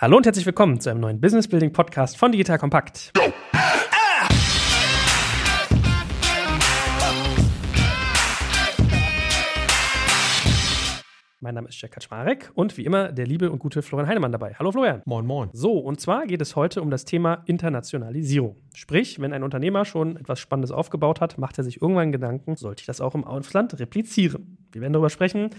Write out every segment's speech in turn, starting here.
Hallo und herzlich willkommen zu einem neuen Business Building Podcast von Digital Kompakt. Mein Name ist Jack Kaczmarek und wie immer der liebe und gute Florian Heinemann dabei. Hallo Florian. Moin, moin. So, und zwar geht es heute um das Thema Internationalisierung. Sprich, wenn ein Unternehmer schon etwas Spannendes aufgebaut hat, macht er sich irgendwann Gedanken, sollte ich das auch im Ausland replizieren? Wir werden darüber sprechen,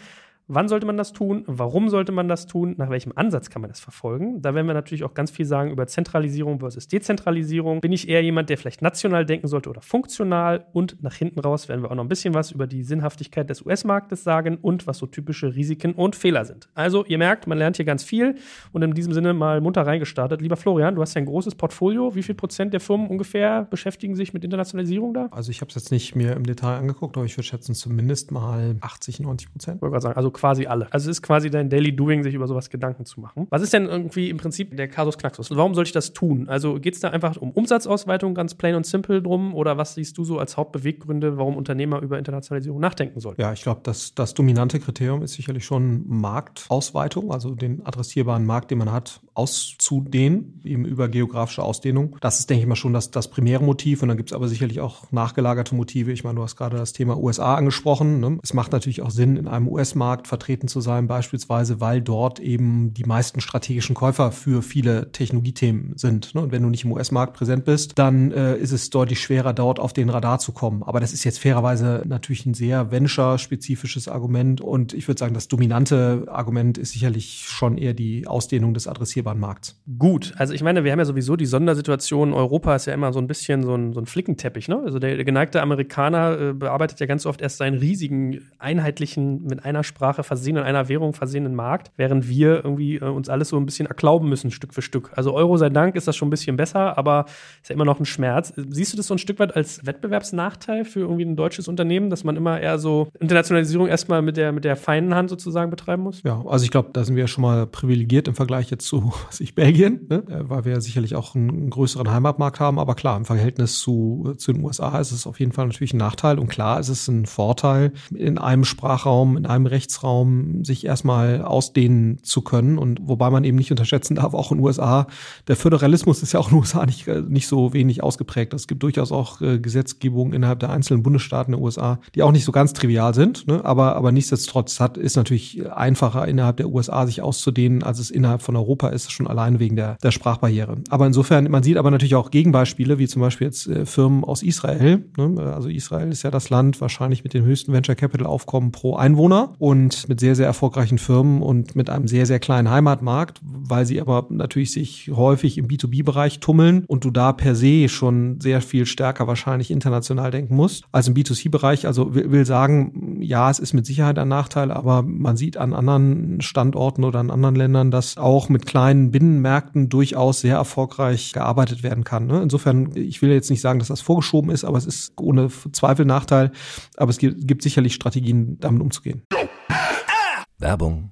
Wann sollte man das tun? Warum sollte man das tun? Nach welchem Ansatz kann man das verfolgen? Da werden wir natürlich auch ganz viel sagen über Zentralisierung versus Dezentralisierung. Bin ich eher jemand, der vielleicht national denken sollte oder funktional? Und nach hinten raus werden wir auch noch ein bisschen was über die Sinnhaftigkeit des US-Marktes sagen und was so typische Risiken und Fehler sind. Also, ihr merkt, man lernt hier ganz viel und in diesem Sinne mal munter reingestartet. Lieber Florian, du hast ja ein großes Portfolio. Wie viel Prozent der Firmen ungefähr beschäftigen sich mit Internationalisierung da? Also, ich habe es jetzt nicht mir im Detail angeguckt, aber ich würde schätzen, zumindest mal 80, 90 Prozent. Ich wollte gerade sagen, also quasi alle. Also es ist quasi dein Daily Doing, sich über sowas Gedanken zu machen. Was ist denn irgendwie im Prinzip der Kasus Knaxus? Warum soll ich das tun? Also geht es da einfach um Umsatzausweitung, ganz plain und simple drum? Oder was siehst du so als Hauptbeweggründe, warum Unternehmer über Internationalisierung nachdenken sollten? Ja, ich glaube, das, das dominante Kriterium ist sicherlich schon Marktausweitung, also den adressierbaren Markt, den man hat, auszudehnen, eben über geografische Ausdehnung. Das ist, denke ich mal, schon das, das primäre Motiv. Und dann gibt es aber sicherlich auch nachgelagerte Motive. Ich meine, du hast gerade das Thema USA angesprochen. Ne? Es macht natürlich auch Sinn, in einem US-Markt vertreten zu sein, beispielsweise, weil dort eben die meisten strategischen Käufer für viele Technologiethemen sind. Ne? Und wenn du nicht im US-Markt präsent bist, dann äh, ist es deutlich schwerer, dort auf den Radar zu kommen. Aber das ist jetzt fairerweise natürlich ein sehr Venture-spezifisches Argument. Und ich würde sagen, das dominante Argument ist sicherlich schon eher die Ausdehnung des adressierbaren absehbaren Markt. Gut, also ich meine, wir haben ja sowieso die Sondersituation, Europa ist ja immer so ein bisschen so ein, so ein Flickenteppich, ne? Also der, der geneigte Amerikaner äh, bearbeitet ja ganz oft erst seinen riesigen, einheitlichen, mit einer Sprache versehenen, einer Währung versehenen Markt, während wir irgendwie äh, uns alles so ein bisschen erklauben müssen, Stück für Stück. Also Euro sei Dank ist das schon ein bisschen besser, aber ist ja immer noch ein Schmerz. Siehst du das so ein Stück weit als Wettbewerbsnachteil für irgendwie ein deutsches Unternehmen, dass man immer eher so Internationalisierung erstmal mit der, mit der feinen Hand sozusagen betreiben muss? Ja, also ich glaube, da sind wir schon mal privilegiert im Vergleich jetzt zu was ich Belgien, ne? Äh, weil wir ja sicherlich auch einen größeren Heimatmarkt haben. Aber klar, im Verhältnis zu, zu den USA ist es auf jeden Fall natürlich ein Nachteil. Und klar ist es ein Vorteil, in einem Sprachraum, in einem Rechtsraum sich erstmal ausdehnen zu können. Und wobei man eben nicht unterschätzen darf, auch in den USA, der Föderalismus ist ja auch in den USA nicht, nicht so wenig ausgeprägt. Es gibt durchaus auch äh, Gesetzgebungen innerhalb der einzelnen Bundesstaaten der USA, die auch nicht so ganz trivial sind. Ne? Aber, aber nichtsdestotrotz hat, ist natürlich einfacher innerhalb der USA sich auszudehnen, als es innerhalb von Europa ist schon allein wegen der, der Sprachbarriere. Aber insofern, man sieht aber natürlich auch Gegenbeispiele, wie zum Beispiel jetzt äh, Firmen aus Israel. Ne? Also Israel ist ja das Land wahrscheinlich mit dem höchsten Venture Capital Aufkommen pro Einwohner und mit sehr, sehr erfolgreichen Firmen und mit einem sehr, sehr kleinen Heimatmarkt, weil sie aber natürlich sich häufig im B2B-Bereich tummeln und du da per se schon sehr viel stärker wahrscheinlich international denken musst als im B2C-Bereich. Also will sagen, ja, es ist mit Sicherheit ein Nachteil, aber man sieht an anderen Standorten oder an anderen Ländern, dass auch mit kleinen Binnenmärkten durchaus sehr erfolgreich gearbeitet werden kann. Ne? Insofern, ich will jetzt nicht sagen, dass das vorgeschoben ist, aber es ist ohne Zweifel Nachteil. Aber es gibt sicherlich Strategien, damit umzugehen. Werbung.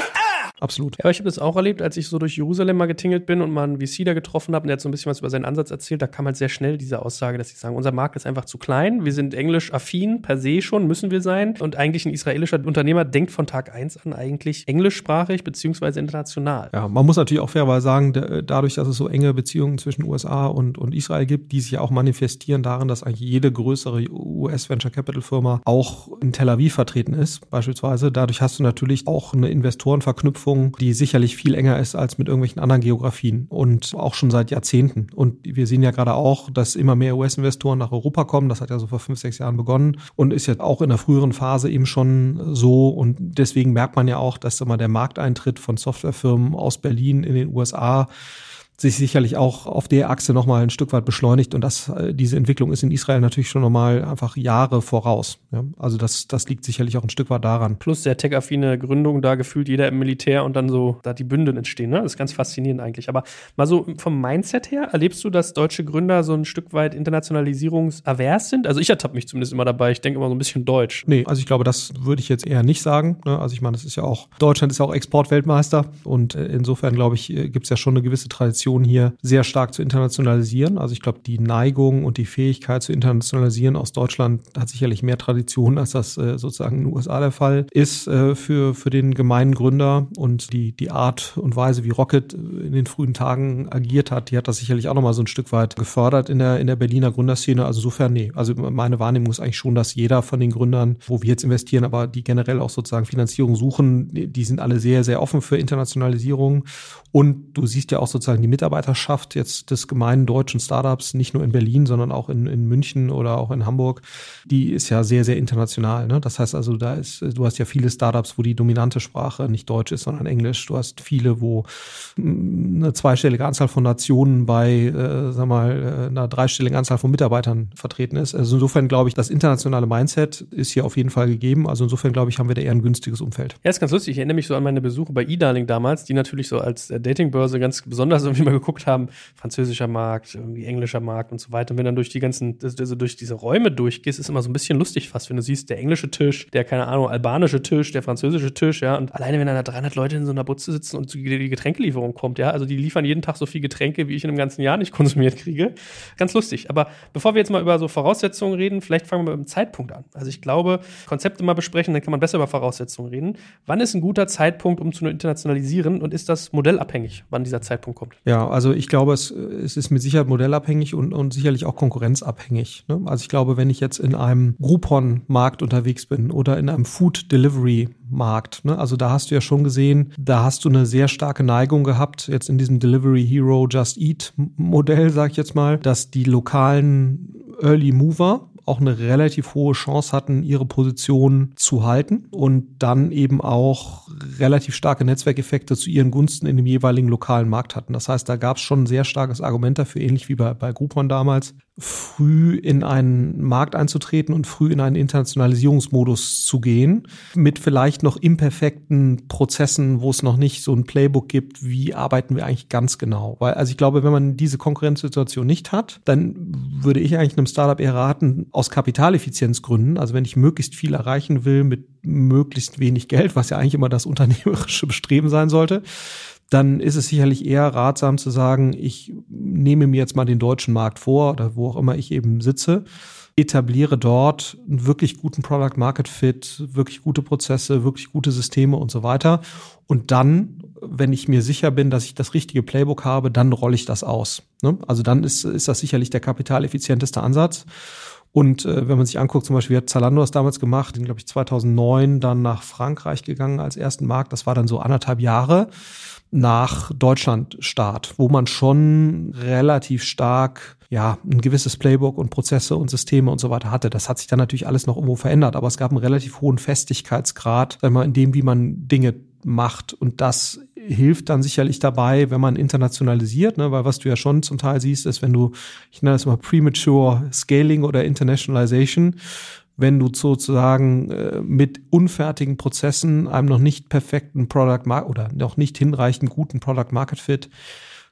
Absolut. Ja, aber ich habe das auch erlebt, als ich so durch Jerusalem mal getingelt bin und mal einen VC da getroffen habe und der hat so ein bisschen was über seinen Ansatz erzählt. Da kam halt sehr schnell diese Aussage, dass sie sagen, unser Markt ist einfach zu klein. Wir sind englisch-affin per se schon, müssen wir sein. Und eigentlich ein israelischer Unternehmer denkt von Tag eins an eigentlich englischsprachig beziehungsweise international. Ja, man muss natürlich auch fairerweise sagen, dadurch, dass es so enge Beziehungen zwischen USA und, und Israel gibt, die sich ja auch manifestieren darin, dass eigentlich jede größere US-Venture Capital Firma auch in Tel Aviv vertreten ist, beispielsweise. Dadurch hast du natürlich auch eine Investorenverknüpfung Verknüpfung, die sicherlich viel enger ist als mit irgendwelchen anderen Geografien und auch schon seit Jahrzehnten. Und wir sehen ja gerade auch, dass immer mehr US-Investoren nach Europa kommen. Das hat ja so vor fünf, sechs Jahren begonnen und ist jetzt auch in der früheren Phase eben schon so. Und deswegen merkt man ja auch, dass immer der Markteintritt von Softwarefirmen aus Berlin in den USA sich sicherlich auch auf der Achse nochmal ein Stück weit beschleunigt und das, äh, diese Entwicklung ist in Israel natürlich schon nochmal einfach Jahre voraus. Ja? Also das, das liegt sicherlich auch ein Stück weit daran. Plus der tech-affine Gründung, da gefühlt jeder im Militär und dann so, da die Bünde entstehen. Ne? Das ist ganz faszinierend eigentlich. Aber mal so vom Mindset her, erlebst du, dass deutsche Gründer so ein Stück weit internationalisierungsavers sind? Also ich ertappe mich zumindest immer dabei. Ich denke immer so ein bisschen deutsch. Nee, also ich glaube, das würde ich jetzt eher nicht sagen. Ne? Also ich meine, das ist ja auch, Deutschland ist ja auch Exportweltmeister und äh, insofern glaube ich, äh, gibt es ja schon eine gewisse Tradition Tradition hier sehr stark zu internationalisieren. Also ich glaube, die Neigung und die Fähigkeit zu internationalisieren aus Deutschland hat sicherlich mehr Tradition, als das äh, sozusagen in den USA der Fall ist äh, für, für den gemeinen Gründer. Und die, die Art und Weise, wie Rocket in den frühen Tagen agiert hat, die hat das sicherlich auch nochmal so ein Stück weit gefördert in der, in der Berliner Gründerszene. Also insofern, nee. Also meine Wahrnehmung ist eigentlich schon, dass jeder von den Gründern, wo wir jetzt investieren, aber die generell auch sozusagen Finanzierung suchen, die sind alle sehr, sehr offen für Internationalisierung. Und du siehst ja auch sozusagen die Mitarbeiterschaft jetzt des gemeinen deutschen Startups, nicht nur in Berlin, sondern auch in, in München oder auch in Hamburg, die ist ja sehr, sehr international. Ne? Das heißt also, da ist, du hast ja viele Startups, wo die dominante Sprache nicht Deutsch ist, sondern Englisch. Du hast viele, wo mm, eine zweistellige Anzahl von Nationen bei, äh, sag mal, äh, einer dreistelligen Anzahl von Mitarbeitern vertreten ist. Also insofern glaube ich, das internationale Mindset ist hier auf jeden Fall gegeben. Also insofern glaube ich, haben wir da eher ein günstiges Umfeld. Ja, ist ganz lustig. Ich erinnere mich so an meine Besuche bei eDarling damals, die natürlich so als Datingbörse ganz besonders irgendwie mal geguckt haben, französischer Markt, irgendwie englischer Markt und so weiter. Und wenn dann durch die ganzen, also durch diese Räume durchgehst, ist immer so ein bisschen lustig fast, wenn du siehst, der englische Tisch, der, keine Ahnung, albanische Tisch, der französische Tisch, ja. Und alleine, wenn dann da 300 Leute in so einer Butze sitzen und die Getränkelieferung kommt, ja. Also die liefern jeden Tag so viel Getränke, wie ich in einem ganzen Jahr nicht konsumiert kriege. Ganz lustig. Aber bevor wir jetzt mal über so Voraussetzungen reden, vielleicht fangen wir mit dem Zeitpunkt an. Also ich glaube, Konzepte mal besprechen, dann kann man besser über Voraussetzungen reden. Wann ist ein guter Zeitpunkt, um zu internationalisieren und ist das modellabhängig, wann dieser Zeitpunkt kommt? Ja, also ich glaube, es, es ist mit Sicherheit modellabhängig und, und sicherlich auch konkurrenzabhängig. Ne? Also ich glaube, wenn ich jetzt in einem Groupon-Markt unterwegs bin oder in einem Food-Delivery-Markt, ne? also da hast du ja schon gesehen, da hast du eine sehr starke Neigung gehabt, jetzt in diesem Delivery Hero Just Eat Modell, sag ich jetzt mal, dass die lokalen Early Mover auch eine relativ hohe Chance hatten, ihre Position zu halten und dann eben auch relativ starke Netzwerkeffekte zu ihren Gunsten in dem jeweiligen lokalen Markt hatten. Das heißt, da gab es schon ein sehr starkes Argument dafür, ähnlich wie bei, bei Groupon damals, früh in einen Markt einzutreten und früh in einen Internationalisierungsmodus zu gehen, mit vielleicht noch imperfekten Prozessen, wo es noch nicht so ein Playbook gibt, wie arbeiten wir eigentlich ganz genau. Weil, also ich glaube, wenn man diese Konkurrenzsituation nicht hat, dann würde ich eigentlich einem Startup eher raten, aus Kapitaleffizienzgründen, also wenn ich möglichst viel erreichen will mit möglichst wenig Geld, was ja eigentlich immer das unternehmerische Bestreben sein sollte, dann ist es sicherlich eher ratsam zu sagen, ich nehme mir jetzt mal den deutschen Markt vor oder wo auch immer ich eben sitze, etabliere dort einen wirklich guten Product Market Fit, wirklich gute Prozesse, wirklich gute Systeme und so weiter. Und dann, wenn ich mir sicher bin, dass ich das richtige Playbook habe, dann rolle ich das aus. Ne? Also dann ist, ist das sicherlich der kapitaleffizienteste Ansatz. Und äh, wenn man sich anguckt, zum Beispiel hat Zalando das damals gemacht, in, glaube ich, 2009 dann nach Frankreich gegangen als ersten Markt. Das war dann so anderthalb Jahre nach Deutschland-Start, wo man schon relativ stark ja, ein gewisses Playbook und Prozesse und Systeme und so weiter hatte. Das hat sich dann natürlich alles noch irgendwo verändert, aber es gab einen relativ hohen Festigkeitsgrad, sag mal, in dem, wie man Dinge macht. Und das hilft dann sicherlich dabei, wenn man internationalisiert, ne? weil was du ja schon zum Teil siehst, ist, wenn du, ich nenne das mal Premature Scaling oder Internationalization, wenn du sozusagen äh, mit unfertigen Prozessen einem noch nicht perfekten Product Market oder noch nicht hinreichend guten Product Market Fit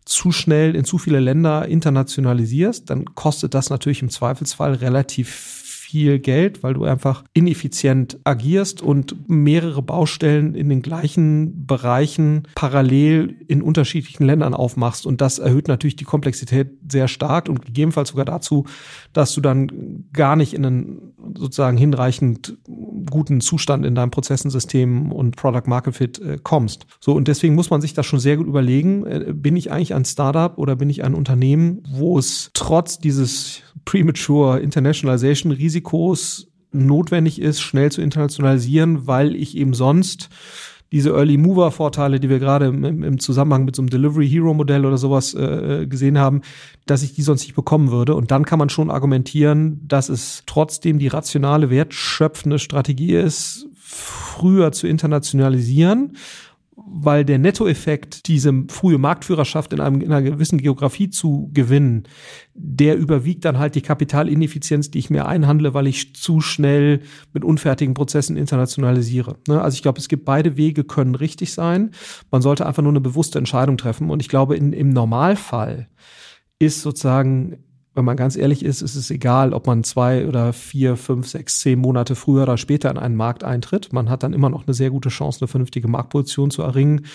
zu schnell in zu viele Länder internationalisierst, dann kostet das natürlich im Zweifelsfall relativ viel Geld, weil du einfach ineffizient agierst und mehrere Baustellen in den gleichen Bereichen parallel in unterschiedlichen Ländern aufmachst. Und das erhöht natürlich die Komplexität sehr stark und gegebenenfalls sogar dazu, dass du dann gar nicht in einen sozusagen hinreichend guten Zustand in deinem Prozessensystem und Product Market Fit äh, kommst. So, und deswegen muss man sich das schon sehr gut überlegen. Äh, bin ich eigentlich ein Startup oder bin ich ein Unternehmen, wo es trotz dieses Premature Internationalization Risikos notwendig ist, schnell zu internationalisieren, weil ich eben sonst diese Early Mover Vorteile, die wir gerade im, im, Zusammenhang mit so einem Delivery Hero Modell oder sowas äh, gesehen haben, dass ich die sonst nicht bekommen würde. Und dann kann man schon argumentieren, dass es trotzdem die rationale, wertschöpfende Strategie ist, früher zu internationalisieren weil der Nettoeffekt, diese frühe Marktführerschaft in, einem, in einer gewissen Geografie zu gewinnen, der überwiegt dann halt die Kapitalineffizienz, die ich mir einhandle, weil ich zu schnell mit unfertigen Prozessen internationalisiere. Ne? Also ich glaube, es gibt beide Wege, können richtig sein. Man sollte einfach nur eine bewusste Entscheidung treffen. Und ich glaube, in, im Normalfall ist sozusagen wenn man ganz ehrlich ist, ist es egal, ob man zwei oder vier, fünf, sechs, zehn Monate früher oder später in einen Markt eintritt. Man hat dann immer noch eine sehr gute Chance, eine vernünftige Marktposition zu erringen.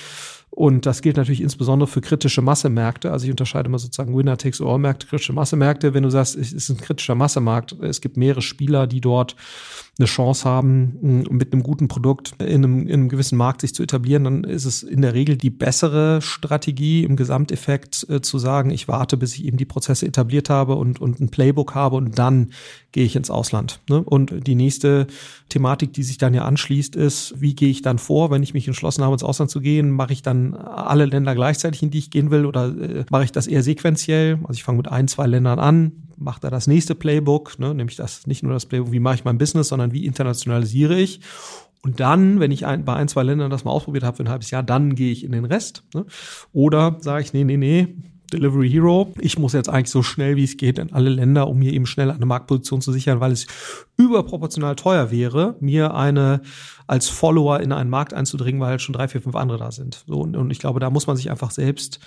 Und das gilt natürlich insbesondere für kritische Massemärkte. Also ich unterscheide mal sozusagen Winner takes all Märkte, kritische Massemärkte. Wenn du sagst, es ist ein kritischer Massemarkt, es gibt mehrere Spieler, die dort eine Chance haben, mit einem guten Produkt in einem, in einem gewissen Markt sich zu etablieren, dann ist es in der Regel die bessere Strategie im Gesamteffekt äh, zu sagen, ich warte, bis ich eben die Prozesse etabliert habe und, und ein Playbook habe und dann gehe ich ins Ausland. Ne? Und die nächste Thematik, die sich dann ja anschließt, ist, wie gehe ich dann vor, wenn ich mich entschlossen habe, ins Ausland zu gehen? Mache ich dann alle Länder gleichzeitig, in die ich gehen will oder äh, mache ich das eher sequenziell? Also ich fange mit ein, zwei Ländern an, macht er das nächste Playbook, ne, nämlich das nicht nur das Playbook, wie mache ich mein Business, sondern wie internationalisiere ich. Und dann, wenn ich ein, bei ein, zwei Ländern das mal ausprobiert habe für ein halbes Jahr, dann gehe ich in den Rest. Ne? Oder sage ich, nee, nee, nee, Delivery Hero. Ich muss jetzt eigentlich so schnell wie es geht in alle Länder, um mir eben schnell eine Marktposition zu sichern, weil es überproportional teuer wäre, mir eine als Follower in einen Markt einzudringen, weil halt schon drei, vier, fünf andere da sind. So, und, und ich glaube, da muss man sich einfach selbst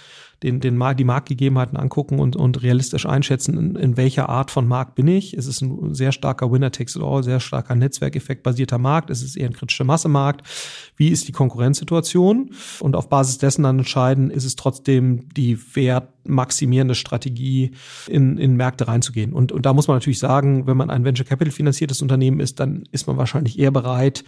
den, den Markt, die Marktgegebenheiten angucken und, und realistisch einschätzen, in, in welcher Art von Markt bin ich. Es ist ein sehr starker Winner-Takes-it-all, sehr starker Netzwerkeffekt basierter Markt. Es ist eher ein kritischer Massemarkt. Wie ist die Konkurrenzsituation? Und auf Basis dessen dann entscheiden, ist es trotzdem die wertmaximierende Strategie, in, in Märkte reinzugehen. Und, und da muss man natürlich sagen, wenn man ein Venture Capital finanziertes Unternehmen ist, dann ist man wahrscheinlich eher bereit,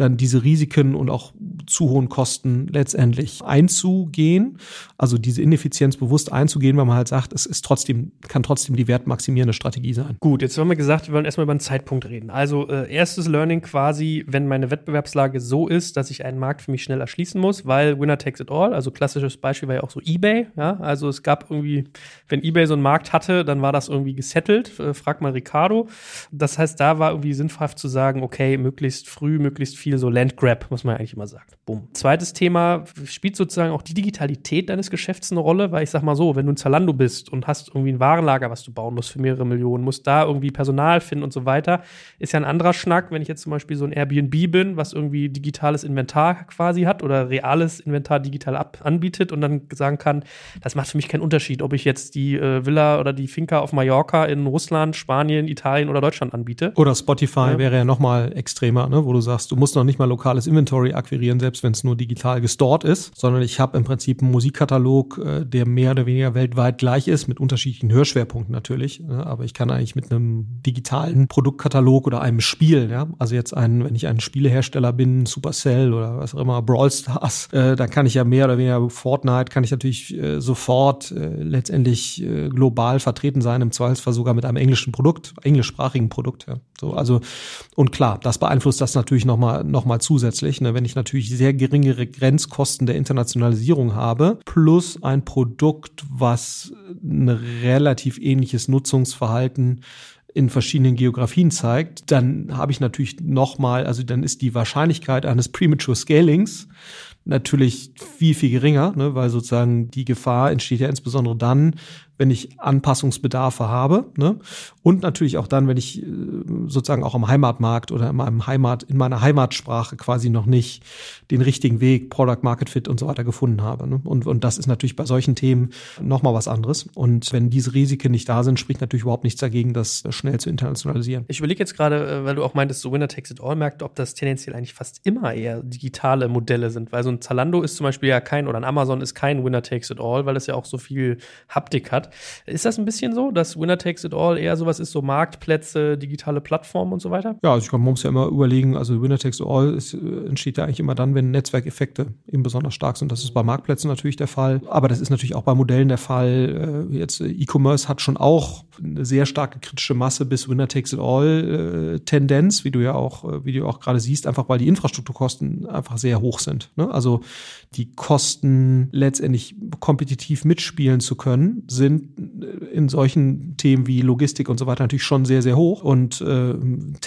dann diese Risiken und auch zu hohen Kosten letztendlich einzugehen. Also diese Ineffizienz bewusst einzugehen, weil man halt sagt, es ist trotzdem, kann trotzdem die wertmaximierende Strategie sein. Gut, jetzt haben wir gesagt, wir wollen erstmal über einen Zeitpunkt reden. Also äh, erstes Learning quasi, wenn meine Wettbewerbslage so ist, dass ich einen Markt für mich schnell erschließen muss, weil Winner takes it all. Also klassisches Beispiel war ja auch so eBay. Ja, also es gab irgendwie, wenn eBay so einen Markt hatte, dann war das irgendwie gesettelt. Äh, frag mal Ricardo. Das heißt, da war irgendwie sinnhaft zu sagen, okay, möglichst früh, möglichst viel so Landgrab, was man ja eigentlich immer sagt. Bumm. Zweites Thema, spielt sozusagen auch die Digitalität deines Geschäfts eine Rolle? Weil ich sag mal so, wenn du ein Zalando bist und hast irgendwie ein Warenlager, was du bauen musst für mehrere Millionen, musst da irgendwie Personal finden und so weiter, ist ja ein anderer Schnack, wenn ich jetzt zum Beispiel so ein Airbnb bin, was irgendwie digitales Inventar quasi hat oder reales Inventar digital ab anbietet und dann sagen kann, das macht für mich keinen Unterschied, ob ich jetzt die äh, Villa oder die Finca auf Mallorca in Russland, Spanien, Italien oder Deutschland anbiete. Oder Spotify ja. wäre ja noch mal extremer, ne, wo du sagst, du musst noch nicht mal lokales Inventory akquirieren, selbst wenn es nur digital gestored ist, sondern ich habe im Prinzip einen Musikkatalog, äh, der mehr oder weniger weltweit gleich ist, mit unterschiedlichen Hörschwerpunkten natürlich. Ne? Aber ich kann eigentlich mit einem digitalen Produktkatalog oder einem Spiel, ja, also jetzt ein, wenn ich ein Spielehersteller bin, Supercell oder was auch immer, Brawl Stars, äh, dann kann ich ja mehr oder weniger Fortnite, kann ich natürlich äh, sofort äh, letztendlich äh, global vertreten sein, im Zweifelsfall sogar mit einem englischen Produkt, englischsprachigen Produkt. Ja. So, also und klar, das beeinflusst das natürlich nochmal noch mal zusätzlich, ne, wenn ich natürlich sehr geringere Grenzkosten der Internationalisierung habe, plus ein Produkt, was ein relativ ähnliches Nutzungsverhalten in verschiedenen Geografien zeigt, dann habe ich natürlich nochmal, also dann ist die Wahrscheinlichkeit eines Premature Scalings natürlich viel, viel geringer, ne, weil sozusagen die Gefahr entsteht ja insbesondere dann, wenn ich Anpassungsbedarfe habe. Ne? Und natürlich auch dann, wenn ich äh, sozusagen auch am Heimatmarkt oder in meinem Heimat, in meiner Heimatsprache quasi noch nicht den richtigen Weg, Product Market Fit und so weiter gefunden habe. Ne? Und, und das ist natürlich bei solchen Themen nochmal was anderes. Und wenn diese Risiken nicht da sind, spricht natürlich überhaupt nichts dagegen, das schnell zu internationalisieren. Ich überlege jetzt gerade, äh, weil du auch meintest, so Winner Takes It All Märkte, ob das tendenziell eigentlich fast immer eher digitale Modelle sind. Weil so ein Zalando ist zum Beispiel ja kein, oder ein Amazon ist kein Winner Takes It All, weil es ja auch so viel Haptik hat. Ist das ein bisschen so, dass Winner Takes It All eher sowas ist, so Marktplätze, digitale Plattformen und so weiter? Ja, also ich glaube, man muss ja immer überlegen, also Winner Takes It All ist, äh, entsteht ja eigentlich immer dann, wenn Netzwerkeffekte eben besonders stark sind. Das ist bei Marktplätzen natürlich der Fall, aber das ist natürlich auch bei Modellen der Fall. Äh, jetzt E-Commerce hat schon auch eine sehr starke kritische Masse bis Winner Takes It All Tendenz, wie du ja auch, wie du auch gerade siehst, einfach weil die Infrastrukturkosten einfach sehr hoch sind. Ne? Also die Kosten letztendlich kompetitiv mitspielen zu können, sind in solchen Themen wie Logistik und so weiter natürlich schon sehr, sehr hoch und äh,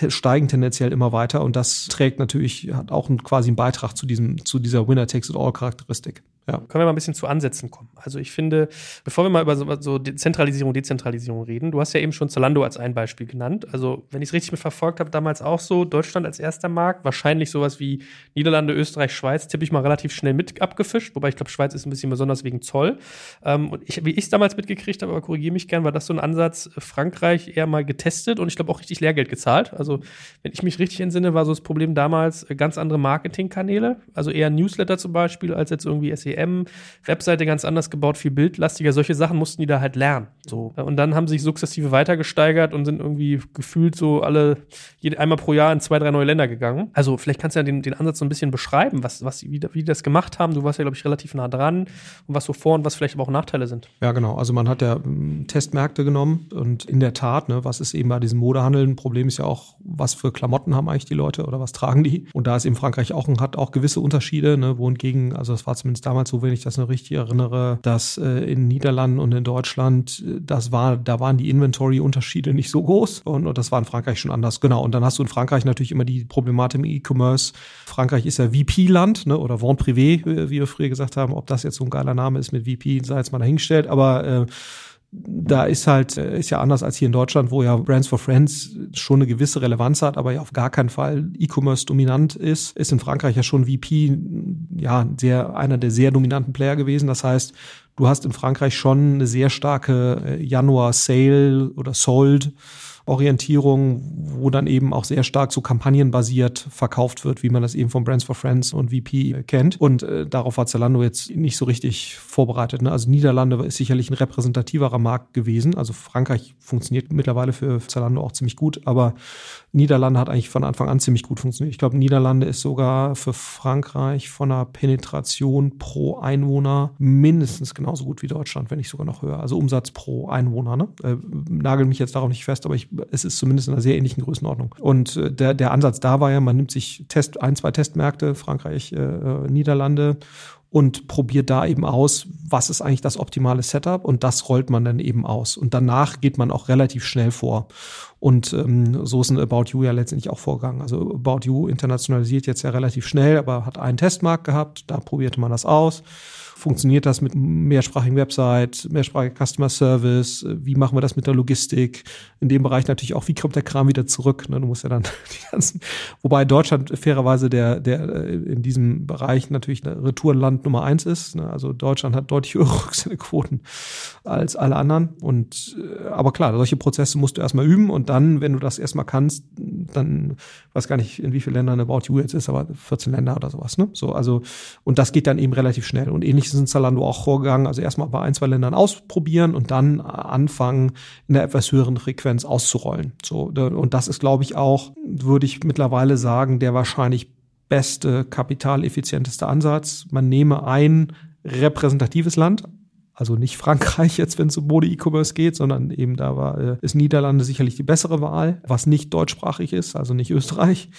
steigen tendenziell immer weiter. Und das trägt natürlich, hat auch einen, quasi einen Beitrag zu diesem, zu dieser Winner-Takes-it-all-Charakteristik. Ja. Können wir mal ein bisschen zu Ansätzen kommen. Also ich finde, bevor wir mal über so, so Zentralisierung, Dezentralisierung reden, du hast ja eben schon Zalando als ein Beispiel genannt. Also wenn ich es richtig mit verfolgt habe, damals auch so, Deutschland als erster Markt, wahrscheinlich sowas wie Niederlande, Österreich, Schweiz, tippe ich mal relativ schnell mit abgefischt, wobei ich glaube, Schweiz ist ein bisschen besonders wegen Zoll. Ähm, und ich, wie ich es damals mitgekriegt habe, aber korrigiere mich gern, war das so ein Ansatz, äh, Frankreich eher mal getestet und ich glaube auch richtig Lehrgeld gezahlt. Also wenn ich mich richtig entsinne, war so das Problem damals äh, ganz andere Marketingkanäle, also eher Newsletter zum Beispiel, als jetzt irgendwie SEO SEM, Webseite ganz anders gebaut, viel bildlastiger. Solche Sachen mussten die da halt lernen. So. Und dann haben sie sich sukzessive weitergesteigert und sind irgendwie gefühlt so alle jede, einmal pro Jahr in zwei, drei neue Länder gegangen. Also vielleicht kannst du ja den, den Ansatz so ein bisschen beschreiben, was, was, wie, wie die das gemacht haben. Du warst ja, glaube ich, relativ nah dran und was so Vor- und was vielleicht aber auch Nachteile sind. Ja, genau. Also man hat ja ähm, Testmärkte genommen und in der Tat, ne, was ist eben bei diesem Modehandel ein Problem ist ja auch, was für Klamotten haben eigentlich die Leute oder was tragen die? Und da ist eben Frankreich auch hat auch gewisse Unterschiede, ne, wohingegen, also das war zumindest damals so, wenn ich das noch richtig erinnere, dass äh, in Niederlanden und in Deutschland, äh, das war, da waren die Inventory-Unterschiede nicht so groß und, und das war in Frankreich schon anders. Genau. Und dann hast du in Frankreich natürlich immer die Problematik im E-Commerce. Frankreich ist ja VP-Land, ne, oder Vente Privé, wie wir früher gesagt haben. Ob das jetzt so ein geiler Name ist mit VP, sei jetzt mal dahingestellt. Aber äh, da ist halt, äh, ist ja anders als hier in Deutschland, wo ja Brands for Friends schon eine gewisse Relevanz hat, aber ja auf gar keinen Fall E-Commerce dominant ist, ist in Frankreich ja schon VP, ja, sehr, einer der sehr dominanten Player gewesen. Das heißt, du hast in Frankreich schon eine sehr starke äh, Januar Sale oder Sold Orientierung, wo dann eben auch sehr stark so kampagnenbasiert verkauft wird, wie man das eben von Brands for Friends und VP kennt. Und äh, darauf war Zalando jetzt nicht so richtig vorbereitet. Ne? Also Niederlande ist sicherlich ein repräsentativerer Markt gewesen. Also Frankreich funktioniert mittlerweile für Zalando auch ziemlich gut, aber Niederlande hat eigentlich von Anfang an ziemlich gut funktioniert. Ich glaube, Niederlande ist sogar für Frankreich von der Penetration pro Einwohner mindestens genauso gut wie Deutschland, wenn nicht sogar noch höher. Also Umsatz pro Einwohner. Ne? Äh, nagel mich jetzt darauf nicht fest, aber ich es ist zumindest in einer sehr ähnlichen Größenordnung. Und äh, der, der Ansatz da war ja, man nimmt sich Test, ein, zwei Testmärkte, Frankreich, äh, äh, Niederlande und probiert da eben aus, was ist eigentlich das optimale Setup und das rollt man dann eben aus. Und danach geht man auch relativ schnell vor. Und ähm, so ist ein About You ja letztendlich auch vorgegangen. Also About You internationalisiert jetzt ja relativ schnell, aber hat einen Testmarkt gehabt, da probierte man das aus funktioniert das mit mehrsprachigen Website, mehrsprachiger Customer Service, wie machen wir das mit der Logistik, in dem Bereich natürlich auch, wie kommt der Kram wieder zurück, ne? du musst ja dann die ganzen, wobei Deutschland fairerweise der, der äh, in diesem Bereich natürlich Retourenland Nummer eins ist, ne? also Deutschland hat deutlich höhere Rücksendequoten als alle anderen. Und, äh, aber klar, solche Prozesse musst du erstmal üben und dann, wenn du das erstmal kannst, dann, weiß gar nicht, in wie vielen Ländern About You jetzt ist, aber 14 Länder oder sowas, ne, so, also, und das geht dann eben relativ schnell. Und ähnlich ist in Zalando auch vorgegangen. Also erstmal bei ein, zwei Ländern ausprobieren und dann anfangen, in einer etwas höheren Frequenz auszurollen. So, und das ist, glaube ich, auch, würde ich mittlerweile sagen, der wahrscheinlich beste, kapitaleffizienteste Ansatz. Man nehme ein repräsentatives Land, also nicht Frankreich jetzt, wenn es um Mode-E-Commerce geht, sondern eben da war, äh, ist Niederlande sicherlich die bessere Wahl, was nicht deutschsprachig ist, also nicht Österreich.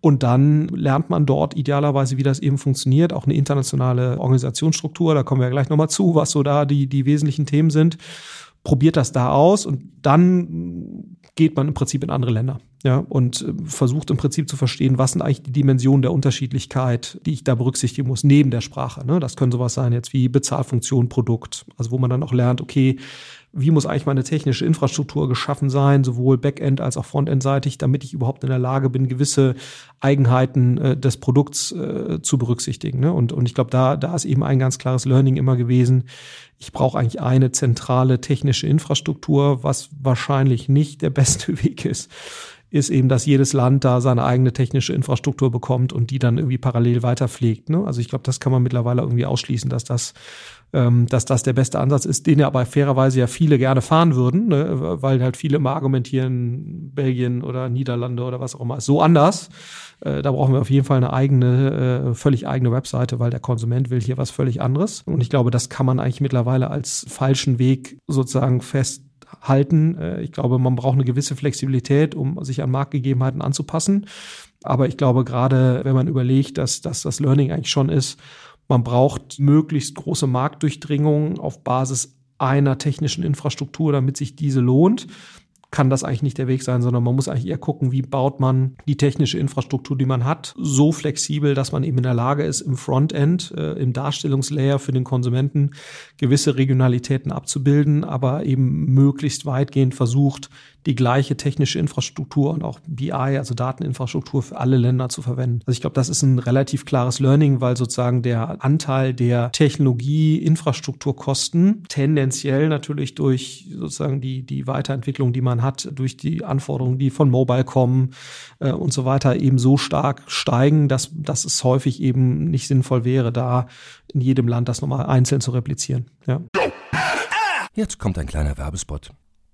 Und dann lernt man dort idealerweise, wie das eben funktioniert, auch eine internationale Organisationsstruktur. Da kommen wir ja gleich nochmal zu, was so da die, die wesentlichen Themen sind. Probiert das da aus und dann geht man im Prinzip in andere Länder. Ja, und äh, versucht im Prinzip zu verstehen, was sind eigentlich die Dimensionen der Unterschiedlichkeit, die ich da berücksichtigen muss, neben der Sprache. Ne? Das können sowas sein jetzt wie Bezahlfunktion, Produkt. Also wo man dann auch lernt, okay, wie muss eigentlich meine technische Infrastruktur geschaffen sein, sowohl Backend als auch Frontend-seitig, damit ich überhaupt in der Lage bin, gewisse Eigenheiten äh, des Produkts äh, zu berücksichtigen. Ne? Und, und ich glaube, da, da ist eben ein ganz klares Learning immer gewesen. Ich brauche eigentlich eine zentrale technische Infrastruktur, was wahrscheinlich nicht der beste Weg ist ist eben, dass jedes Land da seine eigene technische Infrastruktur bekommt und die dann irgendwie parallel weiterpflegt. Ne? Also ich glaube, das kann man mittlerweile irgendwie ausschließen, dass das ähm, dass das der beste Ansatz ist, den ja aber fairerweise ja viele gerne fahren würden, ne? weil halt viele immer argumentieren, Belgien oder Niederlande oder was auch immer ist so anders. Äh, da brauchen wir auf jeden Fall eine eigene, äh, völlig eigene Webseite, weil der Konsument will hier was völlig anderes. Und ich glaube, das kann man eigentlich mittlerweile als falschen Weg sozusagen festhalten. Äh, ich glaube, man braucht eine gewisse Flexibilität, um sich an Marktgegebenheiten anzupassen. Aber ich glaube, gerade wenn man überlegt, dass, dass das Learning eigentlich schon ist, man braucht möglichst große Marktdurchdringung auf Basis einer technischen Infrastruktur, damit sich diese lohnt. Kann das eigentlich nicht der Weg sein, sondern man muss eigentlich eher gucken, wie baut man die technische Infrastruktur, die man hat, so flexibel, dass man eben in der Lage ist, im Frontend, äh, im Darstellungslayer für den Konsumenten gewisse Regionalitäten abzubilden, aber eben möglichst weitgehend versucht, die gleiche technische Infrastruktur und auch BI, also Dateninfrastruktur für alle Länder zu verwenden. Also ich glaube, das ist ein relativ klares Learning, weil sozusagen der Anteil der Technologie, Infrastrukturkosten tendenziell natürlich durch sozusagen die, die Weiterentwicklung, die man hat, durch die Anforderungen, die von Mobile kommen äh, und so weiter, eben so stark steigen, dass, dass es häufig eben nicht sinnvoll wäre, da in jedem Land das nochmal einzeln zu replizieren. Ja. Jetzt kommt ein kleiner Werbespot.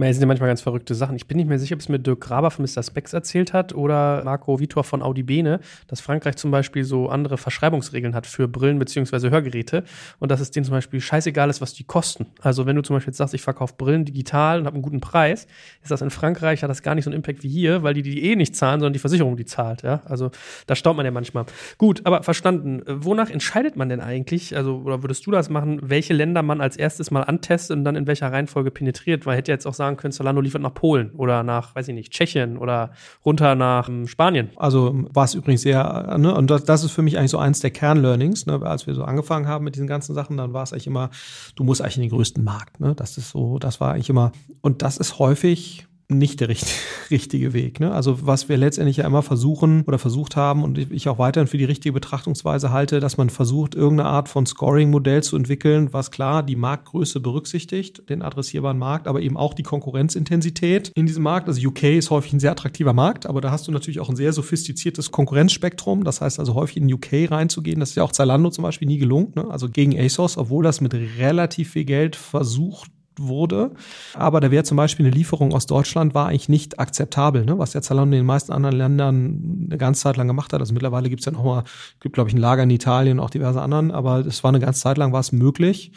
Es sind ja manchmal ganz verrückte Sachen. Ich bin nicht mehr sicher, ob es mir Dirk Graber von Mr. Specs erzählt hat oder Marco Vitor von Audi Bene, dass Frankreich zum Beispiel so andere Verschreibungsregeln hat für Brillen bzw. Hörgeräte und dass es denen zum Beispiel scheißegal ist, was die kosten. Also wenn du zum Beispiel jetzt sagst, ich verkaufe Brillen digital und habe einen guten Preis, ist das in Frankreich, hat das gar nicht so einen Impact wie hier, weil die die eh nicht zahlen, sondern die Versicherung die zahlt. Ja? Also da staunt man ja manchmal. Gut, aber verstanden. Wonach entscheidet man denn eigentlich, also oder würdest du das machen, welche Länder man als erstes mal antestet und dann in welcher Reihenfolge penetriert? Weil hätte jetzt auch sagen sagen können, Solano liefert nach Polen oder nach, weiß ich nicht, Tschechien oder runter nach ähm, Spanien. Also war es übrigens sehr, ne, und das, das, ist für mich eigentlich so eins der Kernlearnings, ne, als wir so angefangen haben mit diesen ganzen Sachen, dann war es eigentlich immer, du musst eigentlich in den größten Markt, ne, das ist so, das war eigentlich immer, und das ist häufig nicht der richtige Weg. Ne? Also was wir letztendlich ja immer versuchen oder versucht haben und ich auch weiterhin für die richtige Betrachtungsweise halte, dass man versucht, irgendeine Art von Scoring-Modell zu entwickeln, was klar die Marktgröße berücksichtigt, den adressierbaren Markt, aber eben auch die Konkurrenzintensität in diesem Markt. Also UK ist häufig ein sehr attraktiver Markt, aber da hast du natürlich auch ein sehr sophistiziertes Konkurrenzspektrum. Das heißt also häufig in UK reinzugehen, das ist ja auch Zalando zum Beispiel nie gelungen. Ne? Also gegen ASOS, obwohl das mit relativ viel Geld versucht wurde. Aber da wäre zum Beispiel eine Lieferung aus Deutschland war eigentlich nicht akzeptabel, ne? was der Zalando in den meisten anderen Ländern eine ganze Zeit lang gemacht hat. Also mittlerweile gibt es ja noch mal, gibt glaube ich ein Lager in Italien und auch diverse anderen, aber es war eine ganze Zeit lang war es möglich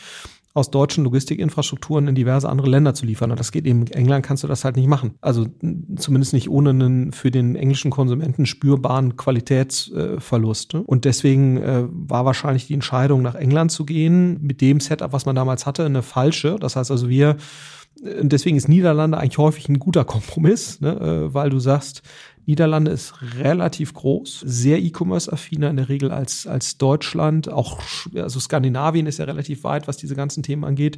aus deutschen Logistikinfrastrukturen in diverse andere Länder zu liefern. Und das geht eben, in England kannst du das halt nicht machen. Also zumindest nicht ohne einen für den englischen Konsumenten spürbaren Qualitätsverlust. Ne? Und deswegen äh, war wahrscheinlich die Entscheidung, nach England zu gehen, mit dem Setup, was man damals hatte, eine falsche. Das heißt also, wir deswegen ist Niederlande eigentlich häufig ein guter Kompromiss, ne? Äh, weil du sagst, Niederlande ist relativ groß, sehr E-Commerce-affiner in der Regel als, als Deutschland. Auch, also Skandinavien ist ja relativ weit, was diese ganzen Themen angeht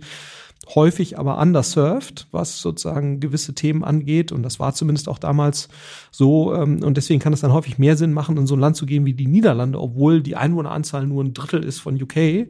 häufig aber underserved, was sozusagen gewisse Themen angeht. Und das war zumindest auch damals so. Ähm, und deswegen kann es dann häufig mehr Sinn machen, in so ein Land zu gehen wie die Niederlande, obwohl die Einwohneranzahl nur ein Drittel ist von UK,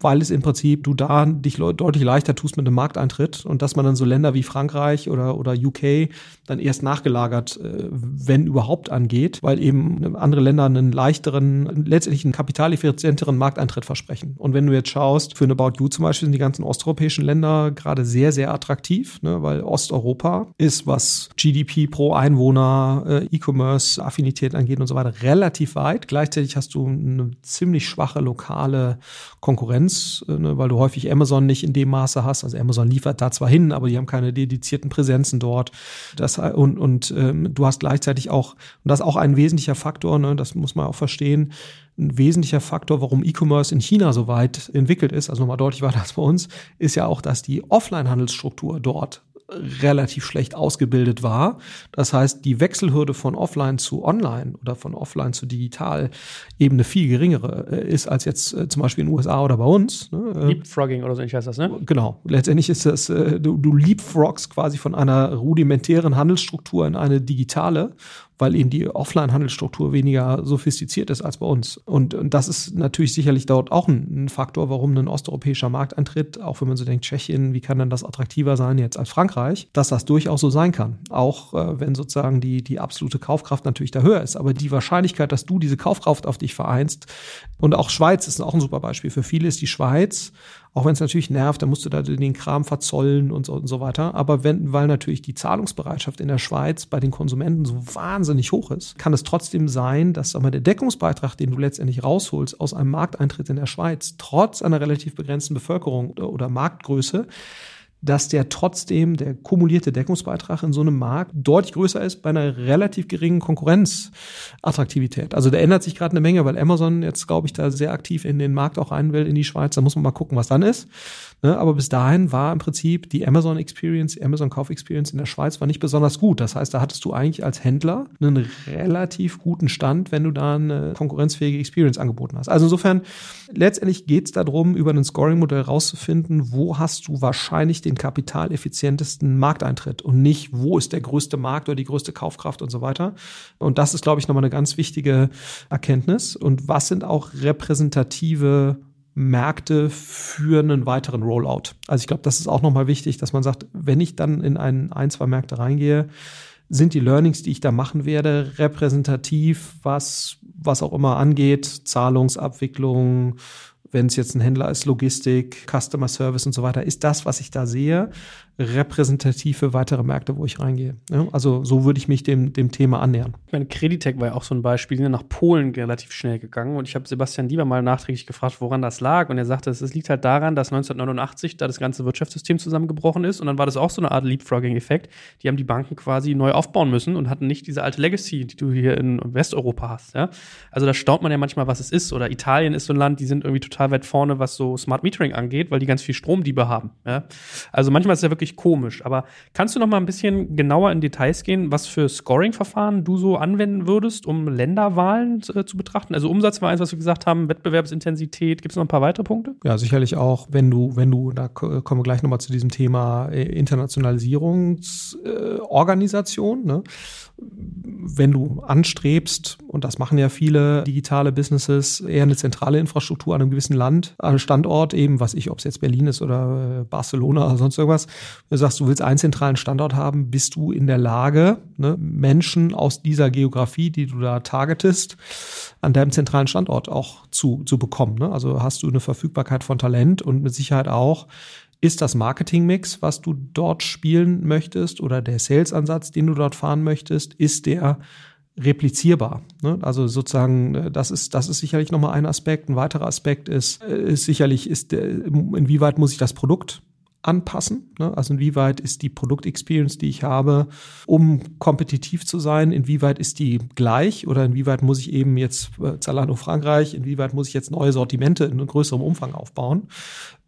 weil es im Prinzip du da dich deutlich leichter tust mit dem Markteintritt und dass man dann so Länder wie Frankreich oder, oder UK dann erst nachgelagert, äh, wenn überhaupt angeht, weil eben andere Länder einen leichteren, letztendlich einen kapitaleffizienteren Markteintritt versprechen. Und wenn du jetzt schaust, für eine About You zum Beispiel sind die ganzen osteuropäischen Länder gerade sehr, sehr attraktiv, ne, weil Osteuropa ist, was GDP pro Einwohner, E-Commerce-Affinität angeht und so weiter, relativ weit. Gleichzeitig hast du eine ziemlich schwache lokale Konkurrenz, äh, ne, weil du häufig Amazon nicht in dem Maße hast. Also Amazon liefert da zwar hin, aber die haben keine dedizierten Präsenzen dort. Das, und und ähm, du hast gleichzeitig auch, und das ist auch ein wesentlicher Faktor, ne, das muss man auch verstehen, ein wesentlicher Faktor, warum E-Commerce in China so weit entwickelt ist, also nochmal deutlich weiter als bei uns, ist ja auch, dass die Offline-Handelsstruktur dort relativ schlecht ausgebildet war. Das heißt, die Wechselhürde von offline zu online oder von offline zu digital eben eine viel geringere äh, ist als jetzt äh, zum Beispiel in den USA oder bei uns. Ne? Äh, Leapfrogging oder so, ich heißt das, ne? Genau. Letztendlich ist das, du, du leapfrogs quasi von einer rudimentären Handelsstruktur in eine digitale weil eben die Offline-Handelsstruktur weniger sophistiziert ist als bei uns. Und, und das ist natürlich sicherlich dort auch ein, ein, Faktor, warum ein osteuropäischer Markt eintritt, auch wenn man so denkt, Tschechien, wie kann denn das attraktiver sein jetzt als Frankreich, dass das durchaus so sein kann. Auch äh, wenn sozusagen die, die absolute Kaufkraft natürlich da höher ist. Aber die Wahrscheinlichkeit, dass du diese Kaufkraft auf dich vereinst, und auch Schweiz ist auch ein super Beispiel. Für viele ist die Schweiz auch wenn es natürlich nervt, dann musst du da den Kram verzollen und so, und so weiter. Aber wenn, weil natürlich die Zahlungsbereitschaft in der Schweiz bei den Konsumenten so wahnsinnig hoch ist, kann es trotzdem sein, dass sag mal, der Deckungsbeitrag, den du letztendlich rausholst aus einem Markteintritt in der Schweiz, trotz einer relativ begrenzten Bevölkerung oder, oder Marktgröße, dass der trotzdem, der kumulierte Deckungsbeitrag in so einem Markt deutlich größer ist bei einer relativ geringen Konkurrenzattraktivität. Also da ändert sich gerade eine Menge, weil Amazon jetzt, glaube ich, da sehr aktiv in den Markt auch rein will, in die Schweiz. Da muss man mal gucken, was dann ist. Ne? Aber bis dahin war im Prinzip die Amazon Experience, Amazon Kauf Experience in der Schweiz war nicht besonders gut. Das heißt, da hattest du eigentlich als Händler einen relativ guten Stand, wenn du da eine konkurrenzfähige Experience angeboten hast. Also insofern, letztendlich geht es darum, über ein Scoring-Modell rauszufinden, wo hast du wahrscheinlich den kapitaleffizientesten Markteintritt und nicht, wo ist der größte Markt oder die größte Kaufkraft und so weiter. Und das ist, glaube ich, nochmal eine ganz wichtige Erkenntnis. Und was sind auch repräsentative Märkte für einen weiteren Rollout. Also ich glaube, das ist auch nochmal wichtig, dass man sagt, wenn ich dann in ein, ein, zwei Märkte reingehe, sind die Learnings, die ich da machen werde, repräsentativ, was, was auch immer angeht, Zahlungsabwicklung, wenn es jetzt ein Händler ist, Logistik, Customer Service und so weiter, ist das, was ich da sehe, repräsentativ für weitere Märkte, wo ich reingehe. Ja, also so würde ich mich dem, dem Thema annähern. Ich meine, Creditec war ja auch so ein Beispiel, die sind nach Polen relativ schnell gegangen und ich habe Sebastian Lieber mal nachträglich gefragt, woran das lag und er sagte, es liegt halt daran, dass 1989 da das ganze Wirtschaftssystem zusammengebrochen ist und dann war das auch so eine Art Leapfrogging-Effekt. Die haben die Banken quasi neu aufbauen müssen und hatten nicht diese alte Legacy, die du hier in Westeuropa hast. Ja? Also da staunt man ja manchmal, was es ist. Oder Italien ist so ein Land, die sind irgendwie total weit vorne, was so Smart Metering angeht, weil die ganz viel Stromdiebe haben. Ja? Also manchmal ist es ja wirklich wirklich komisch. Aber kannst du noch mal ein bisschen genauer in Details gehen, was für Scoring-Verfahren du so anwenden würdest, um Länderwahlen äh, zu betrachten? Also Umsatz war eins, was wir gesagt haben, Wettbewerbsintensität. Gibt es noch ein paar weitere Punkte? Ja, sicherlich auch, wenn du, wenn du, da kommen wir gleich noch mal zu diesem Thema äh, Internationalisierungsorganisation. Äh, ne? wenn du anstrebst, und das machen ja viele digitale Businesses, eher eine zentrale Infrastruktur an einem gewissen Land, an Standort eben, was ich, ob es jetzt Berlin ist oder äh, Barcelona oder sonst irgendwas, du sagst, du willst einen zentralen Standort haben, bist du in der Lage, ne, Menschen aus dieser Geografie, die du da targetest, an deinem zentralen Standort auch zu, zu bekommen. Ne? Also hast du eine Verfügbarkeit von Talent und mit Sicherheit auch ist das Marketingmix, was du dort spielen möchtest oder der Sales-Ansatz, den du dort fahren möchtest, ist der replizierbar. Ne? Also sozusagen, äh, das ist, das ist sicherlich nochmal ein Aspekt. Ein weiterer Aspekt ist, äh, ist sicherlich, ist, inwieweit muss ich das Produkt anpassen? Ne? Also inwieweit ist die Produktexperience, die ich habe, um kompetitiv zu sein, inwieweit ist die gleich oder inwieweit muss ich eben jetzt äh, Zalando Frankreich, inwieweit muss ich jetzt neue Sortimente in größerem Umfang aufbauen?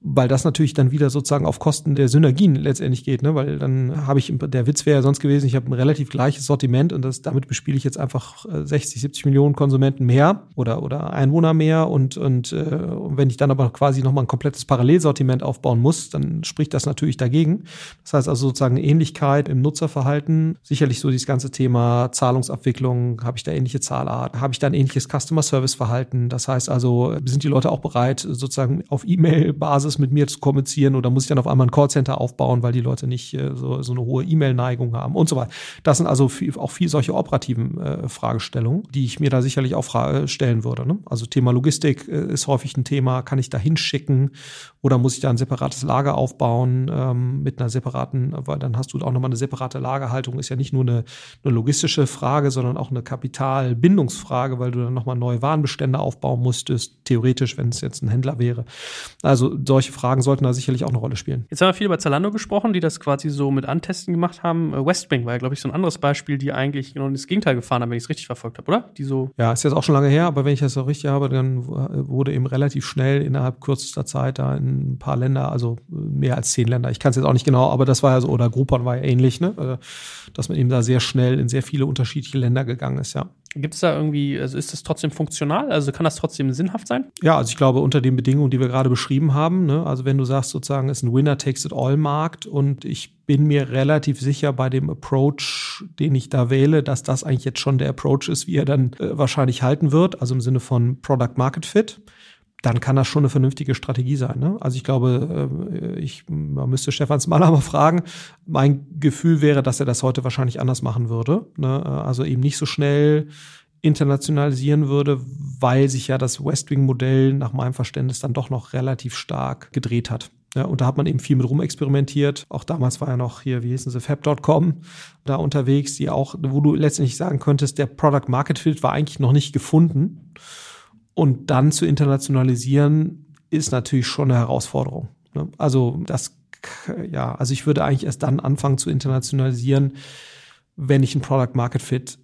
Weil das natürlich dann wieder sozusagen auf Kosten der Synergien letztendlich geht, ne? weil dann habe ich, der Witz wäre ja sonst gewesen, ich habe ein relativ gleiches Sortiment und das, damit bespiele ich jetzt einfach 60, äh, 70 Millionen Konsumenten mehr oder, oder Einwohner mehr und, und, äh, wenn ich dann aber quasi nochmal ein komplettes Parallelsortiment aufbauen muss, dann spricht das natürlich dagegen. Das heißt also sozusagen Ähnlichkeit im Nutzerverhalten, sicherlich so dieses ganze Thema Zahlungsabwicklung, habe ich da ähnliche Zahlart, habe ich da ein ähnliches Customer Service Verhalten, das heißt also, sind die Leute auch bereit, sozusagen auf E-Mail-Basis es mit mir zu kommunizieren oder muss ich dann auf einmal ein Callcenter aufbauen, weil die Leute nicht äh, so, so eine hohe E-Mail-Neigung haben und so weiter. Das sind also viel, auch viel solche operativen äh, Fragestellungen, die ich mir da sicherlich auch stellen würde. Ne? Also Thema Logistik äh, ist häufig ein Thema, kann ich da hinschicken Oder muss ich da ein separates Lager aufbauen ähm, mit einer separaten, weil dann hast du auch nochmal eine separate Lagerhaltung. Ist ja nicht nur eine, eine logistische Frage, sondern auch eine Kapitalbindungsfrage, weil du dann nochmal neue Warenbestände aufbauen musstest, theoretisch, wenn es jetzt ein Händler wäre. Also solche Fragen sollten da sicherlich auch eine Rolle spielen. Jetzt haben wir viel über Zalando gesprochen, die das quasi so mit Antesten gemacht haben. Äh, Westwing war ja, glaube ich, so ein anderes Beispiel, die eigentlich genau das Gegenteil gefahren haben, wenn ich es richtig verfolgt habe, oder? Die so ja, ist jetzt auch schon lange her, aber wenn ich das so richtig habe, dann wurde eben relativ schnell innerhalb kürzester Zeit da in ein paar Länder, also mehr als zehn Länder, ich kann es jetzt auch nicht genau, aber das war ja so, oder Groupon war ja ähnlich, ne? Also, dass man eben da sehr schnell in sehr viele unterschiedliche Länder gegangen ist, ja. Gibt es da irgendwie, also ist das trotzdem funktional? Also kann das trotzdem sinnhaft sein? Ja, also ich glaube, unter den Bedingungen, die wir gerade beschrieben haben, ne, also wenn du sagst, sozusagen, es ist ein Winner-Takes-it-all-Markt und ich bin mir relativ sicher bei dem Approach, den ich da wähle, dass das eigentlich jetzt schon der Approach ist, wie er dann äh, wahrscheinlich halten wird, also im Sinne von Product Market Fit dann kann das schon eine vernünftige Strategie sein. Ne? Also ich glaube, äh, ich man müsste Stefan Smaller mal fragen. Mein Gefühl wäre, dass er das heute wahrscheinlich anders machen würde. Ne? Also eben nicht so schnell internationalisieren würde, weil sich ja das Westwing-Modell nach meinem Verständnis dann doch noch relativ stark gedreht hat. Ja, und da hat man eben viel mit rumexperimentiert. Auch damals war ja noch hier, wie hießen sie, Fab.com da unterwegs, die auch, wo du letztendlich sagen könntest, der Product Market Fit war eigentlich noch nicht gefunden. Und dann zu internationalisieren ist natürlich schon eine Herausforderung. Ne? Also das, ja, also ich würde eigentlich erst dann anfangen zu internationalisieren, wenn ich ein Product Market Fit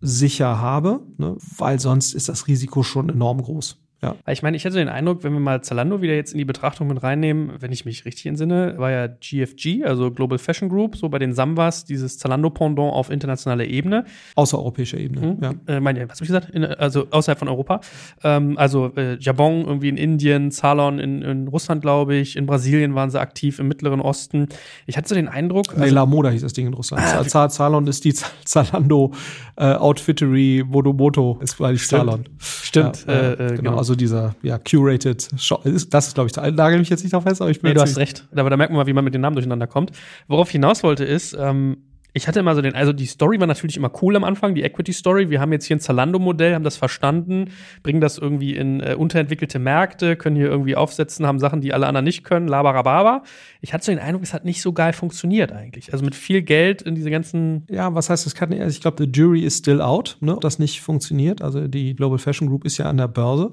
sicher habe, ne? weil sonst ist das Risiko schon enorm groß. Ja. Ich meine, ich hatte den Eindruck, wenn wir mal Zalando wieder jetzt in die Betrachtung mit reinnehmen, wenn ich mich richtig entsinne, war ja GFG, also Global Fashion Group, so bei den Sambas, dieses Zalando-Pendant auf internationaler Ebene. Außereuropäischer Ebene, mhm. ja. Äh, meine, was habe ich gesagt? In, also außerhalb von Europa. Ähm, also äh, Jabong irgendwie in Indien, Zalon in, in Russland, glaube ich, in Brasilien waren sie aktiv, im Mittleren Osten. Ich hatte so den Eindruck. Also, nee, La Moda hieß das Ding in Russland. Ah, Zalon ist die Zalando äh, Outfittery Modomoto, ist quasi Zalon. Stimmt, ja, äh, genau. genau also dieser ja, curated Shop. Das ist, glaube ich, da nagel mich jetzt nicht auf fest, aber ich bin nee, du hast recht. Aber da merkt man mal, wie man mit den Namen durcheinander kommt. Worauf ich hinaus wollte, ist, ähm, ich hatte immer so den, also die Story war natürlich immer cool am Anfang, die Equity Story. Wir haben jetzt hier ein Zalando-Modell, haben das verstanden, bringen das irgendwie in äh, unterentwickelte Märkte, können hier irgendwie aufsetzen, haben Sachen, die alle anderen nicht können, labarababa. Ich hatte so den Eindruck, es hat nicht so geil funktioniert eigentlich. Also mit viel Geld in diese ganzen. Ja, was heißt das kann nicht, also ich glaube, the jury is still out, ne, das nicht funktioniert. Also die Global Fashion Group ist ja an der Börse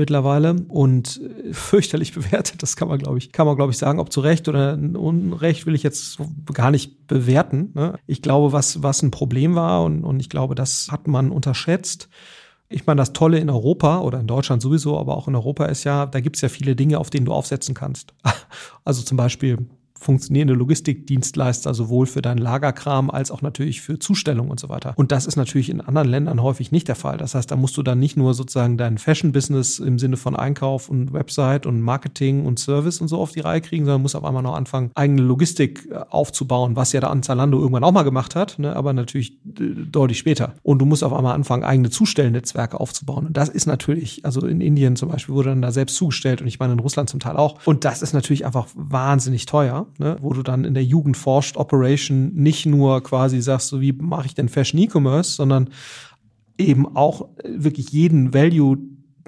mittlerweile und äh, fürchterlich bewertet. Das kann man, glaube ich, kann man, glaube ich, sagen. Ob zu Recht oder Unrecht will ich jetzt gar nicht bewerten. Ne? Ich glaube, was, was ein Problem war und, und ich glaube, das hat man unterschätzt. Ich meine, das Tolle in Europa oder in Deutschland sowieso, aber auch in Europa ist ja, da gibt es ja viele Dinge, auf denen du aufsetzen kannst. Also zum Beispiel funktionierende Logistikdienstleister sowohl für deinen Lagerkram als auch natürlich für Zustellung und so weiter. Und das ist natürlich in anderen Ländern häufig nicht der Fall. Das heißt, da musst du dann nicht nur sozusagen dein Fashion-Business im Sinne von Einkauf und Website und Marketing und Service und so auf die Reihe kriegen, sondern musst auf einmal noch anfangen, eigene Logistik äh, aufzubauen, was ja da an Zalando irgendwann auch mal gemacht hat, ne, aber natürlich äh, deutlich später. Und du musst auf einmal anfangen, eigene Zustellnetzwerke aufzubauen. Und das ist natürlich, also in Indien zum Beispiel wurde dann da selbst zugestellt und ich meine in Russland zum Teil auch. Und das ist natürlich einfach wahnsinnig teuer ne, wo du dann in der Jugend forscht, Operation nicht nur quasi sagst, so wie mache ich denn Fashion E-Commerce, sondern eben auch wirklich jeden Value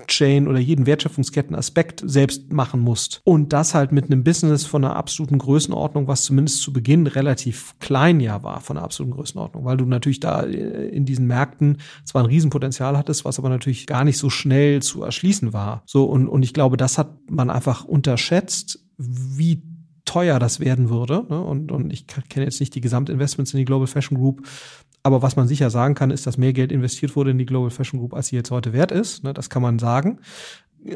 Chain oder jeden Wertschöpfungskettenaspekt selbst machen musst. Und das halt mit einem Business von einer absoluten Größenordnung, was zumindest zu Beginn relativ klein ja war, von einer absoluten Größenordnung, weil du natürlich da äh, in diesen Märkten zwar ein Riesenpotenzial hattest, was aber natürlich gar nicht so schnell zu erschließen war. So, und, und ich glaube, das hat man einfach unterschätzt, wie teuer das werden würde. Ne? Und, und ich kenne jetzt nicht die Gesamtinvestments in die Global Fashion Group. Aber was man sicher sagen kann, ist, dass mehr Geld investiert wurde in die Global Fashion Group, als sie jetzt heute wert ist. Ne? Das kann man sagen.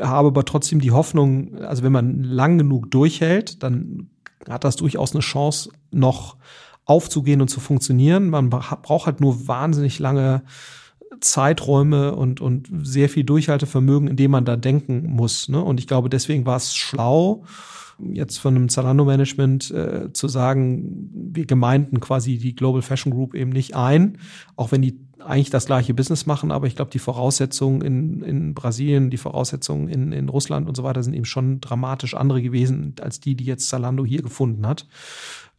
Habe aber trotzdem die Hoffnung, also wenn man lang genug durchhält, dann hat das durchaus eine Chance, noch aufzugehen und zu funktionieren. Man braucht halt nur wahnsinnig lange Zeiträume und, und sehr viel Durchhaltevermögen, in dem man da denken muss. Ne? Und ich glaube, deswegen war es schlau, jetzt von einem Zalando-Management äh, zu sagen, wir gemeinden quasi die Global Fashion Group eben nicht ein, auch wenn die eigentlich das gleiche Business machen, aber ich glaube, die Voraussetzungen in, in Brasilien, die Voraussetzungen in, in Russland und so weiter sind eben schon dramatisch andere gewesen als die, die jetzt Zalando hier gefunden hat.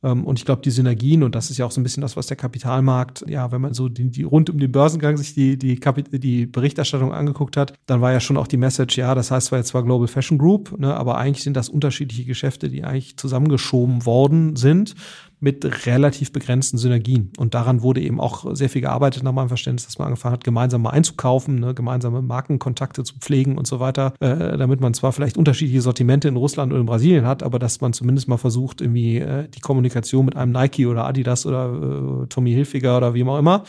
Ähm, und ich glaube, die Synergien, und das ist ja auch so ein bisschen das, was der Kapitalmarkt, ja, wenn man so die, die rund um den Börsengang sich die, die, die Berichterstattung angeguckt hat, dann war ja schon auch die Message, ja, das heißt zwar jetzt zwar Global Fashion Group, ne, aber eigentlich sind das unterschiedliche Geschäfte, die eigentlich zusammengeschoben worden sind mit relativ begrenzten Synergien. Und daran wurde eben auch sehr viel gearbeitet nach meinem Verständnis, dass man angefangen hat, gemeinsam mal einzukaufen, ne, gemeinsame Markenkontakte zu pflegen und so weiter, äh, damit man zwar vielleicht unterschiedliche Sortimente in Russland oder in Brasilien hat, aber dass man zumindest mal versucht, irgendwie äh, die Kommunikation mit einem Nike oder Adidas oder äh, Tommy Hilfiger oder wie auch immer,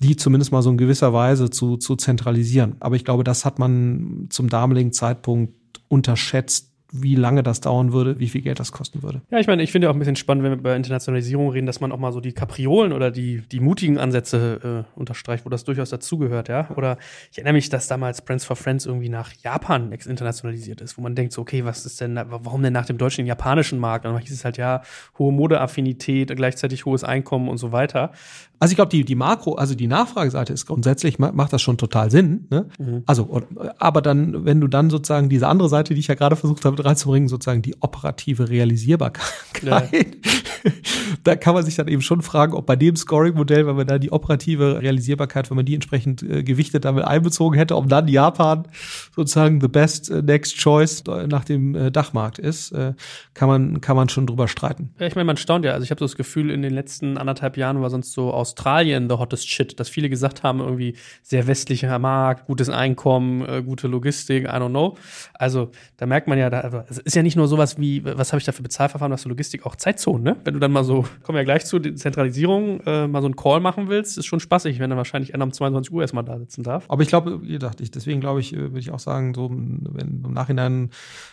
die zumindest mal so in gewisser Weise zu, zu zentralisieren. Aber ich glaube, das hat man zum damaligen Zeitpunkt unterschätzt, wie lange das dauern würde, wie viel Geld das kosten würde. Ja, ich meine, ich finde auch ein bisschen spannend, wenn wir über Internationalisierung reden, dass man auch mal so die Kapriolen oder die, die mutigen Ansätze äh, unterstreicht, wo das durchaus dazugehört, ja. Oder ich erinnere mich, dass damals Friends for Friends irgendwie nach Japan internationalisiert ist, wo man denkt, so, okay, was ist denn, warum denn nach dem deutschen und japanischen Markt? Und dann hieß es halt, ja, hohe Modeaffinität, gleichzeitig hohes Einkommen und so weiter. Also ich glaube, die, die Makro, also die Nachfrageseite ist grundsätzlich, macht das schon total Sinn. Ne? Mhm. Also, aber dann, wenn du dann sozusagen diese andere Seite, die ich ja gerade versucht habe reinzubringen, sozusagen die operative Realisierbarkeit, ja. da kann man sich dann eben schon fragen, ob bei dem Scoring-Modell, wenn man da die operative Realisierbarkeit, wenn man die entsprechend äh, gewichtet damit einbezogen hätte, ob dann Japan sozusagen the best äh, next choice nach dem äh, Dachmarkt ist, äh, kann man kann man schon drüber streiten. Ja, ich meine, man staunt ja. Also ich habe so das Gefühl, in den letzten anderthalb Jahren war sonst so aus Australien the hottest shit, dass viele gesagt haben, irgendwie sehr westlicher Markt, gutes Einkommen, äh, gute Logistik, I don't know. Also da merkt man ja, da, also, es ist ja nicht nur sowas wie, was habe ich da für Bezahlverfahren, was für Logistik, auch Zeitzonen, ne? Wenn du dann mal so, kommen wir ja gleich zu Zentralisierung, äh, mal so einen Call machen willst, ist schon spaßig, wenn dann wahrscheinlich einer um 22 Uhr erstmal da sitzen darf. Aber ich glaube, wie gesagt, ich, deswegen glaube ich, äh, würde ich auch sagen, so, wenn im Nachhinein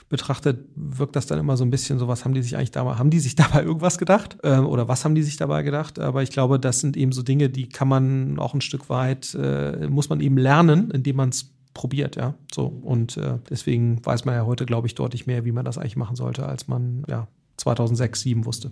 betrachtet, wirkt das dann immer so ein bisschen so, was haben die sich eigentlich dabei, haben die sich dabei irgendwas gedacht? Äh, oder was haben die sich dabei gedacht? Aber ich glaube, das sind eben so Dinge, die kann man auch ein Stück weit, äh, muss man eben lernen, indem man es probiert, ja. So. Und äh, deswegen weiß man ja heute, glaube ich, deutlich mehr, wie man das eigentlich machen sollte, als man ja 2006, 2007 wusste.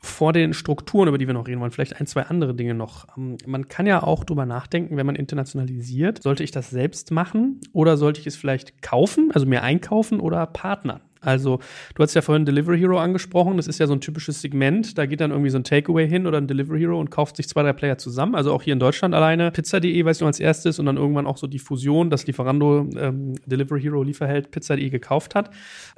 vor den Strukturen, über die wir noch reden wollen, vielleicht ein, zwei andere Dinge noch. Ähm, man kann ja auch drüber nachdenken, wenn man internationalisiert, sollte ich das selbst machen oder sollte ich es vielleicht kaufen, also mir einkaufen oder partnern? Also, du hast ja vorhin Delivery Hero angesprochen. Das ist ja so ein typisches Segment. Da geht dann irgendwie so ein Takeaway hin oder ein Delivery Hero und kauft sich zwei, drei Player zusammen. Also auch hier in Deutschland alleine. Pizza.de, weiß ich noch, als erstes und dann irgendwann auch so die Fusion, dass Lieferando ähm, Delivery Hero Lieferheld Pizza.de gekauft hat.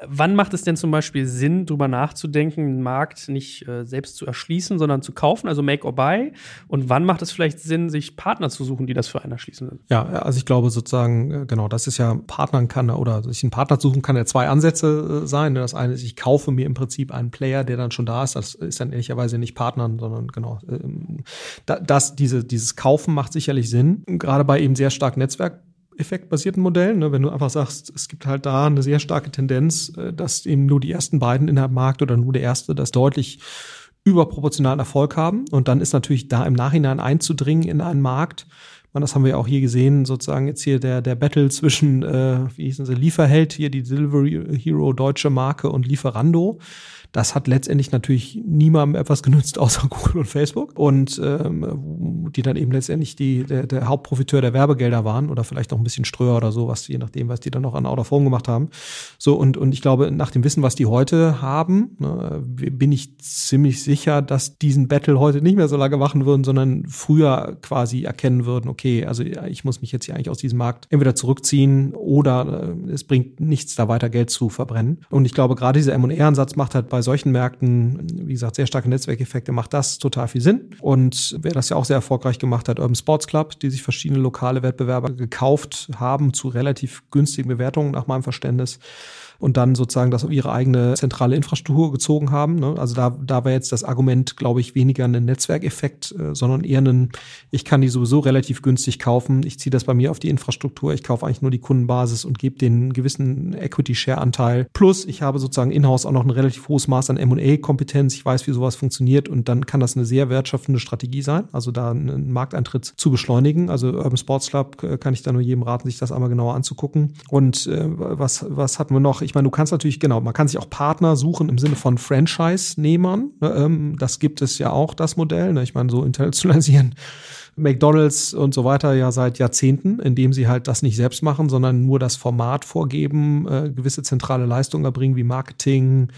Wann macht es denn zum Beispiel Sinn, drüber nachzudenken, einen Markt nicht äh, selbst zu erschließen, sondern zu kaufen, also Make or Buy? Und wann macht es vielleicht Sinn, sich Partner zu suchen, die das für einen erschließen? Ja, also ich glaube sozusagen, äh, genau, das ist ja Partnern kann oder sich einen Partner suchen kann, der zwei Ansätze sein. Das eine ist, ich kaufe mir im Prinzip einen Player, der dann schon da ist. Das ist dann ehrlicherweise nicht Partnern, sondern genau. Ähm, das, diese, dieses Kaufen macht sicherlich Sinn. Gerade bei eben sehr stark Netzwerk effektbasierten Modellen, ne, wenn du einfach sagst, es gibt halt da eine sehr starke Tendenz, äh, dass eben nur die ersten beiden innerhalb Markt oder nur der erste das deutlich überproportionalen Erfolg haben. Und dann ist natürlich da im Nachhinein einzudringen in einen Markt, man, das haben wir auch hier gesehen, sozusagen jetzt hier der, der Battle zwischen, äh, wie hießen sie, Lieferheld, hier die Delivery Hero deutsche Marke und Lieferando. Das hat letztendlich natürlich niemandem etwas genützt, außer Google und Facebook. Und ähm, die dann eben letztendlich die, der, der Hauptprofiteur der Werbegelder waren oder vielleicht noch ein bisschen Ströer oder so, was je nachdem, was die dann noch an Out of Home gemacht haben. So, und, und ich glaube, nach dem Wissen, was die heute haben, ne, bin ich ziemlich sicher, dass diesen Battle heute nicht mehr so lange machen würden, sondern früher quasi erkennen würden, okay, also ich muss mich jetzt hier eigentlich aus diesem Markt entweder zurückziehen oder äh, es bringt nichts, da weiter Geld zu verbrennen. Und ich glaube, gerade dieser M&R-Ansatz macht halt bei solchen Märkten, wie gesagt, sehr starke Netzwerkeffekte, macht das total viel Sinn. Und wer das ja auch sehr erfolgreich gemacht hat, Urban Sports Club, die sich verschiedene lokale Wettbewerber gekauft haben zu relativ günstigen Bewertungen nach meinem Verständnis und dann sozusagen das auf ihre eigene zentrale Infrastruktur gezogen haben. Ne? Also da, da war jetzt das Argument, glaube ich, weniger ein Netzwerkeffekt, äh, sondern eher ein, ich kann die sowieso relativ günstig kaufen. Ich ziehe das bei mir auf die Infrastruktur. Ich kaufe eigentlich nur die Kundenbasis und gebe den gewissen Equity-Share-Anteil. Plus, ich habe sozusagen in-house auch noch ein relativ hohes Maß an M&A-Kompetenz. Ich weiß, wie sowas funktioniert und dann kann das eine sehr wertschöpfende Strategie sein. Also da einen Markteintritt zu beschleunigen. Also Urban Sports Club äh, kann ich da nur jedem raten, sich das einmal genauer anzugucken. Und äh, was, was hatten wir noch? Ich meine, du kannst natürlich, genau, man kann sich auch Partner suchen im Sinne von Franchise-Nehmern. Ne, ähm, das gibt es ja auch, das Modell. Ne? Ich meine, so internationalisieren McDonalds und so weiter ja seit Jahrzehnten, indem sie halt das nicht selbst machen, sondern nur das Format vorgeben, äh, gewisse zentrale Leistungen erbringen wie Marketing,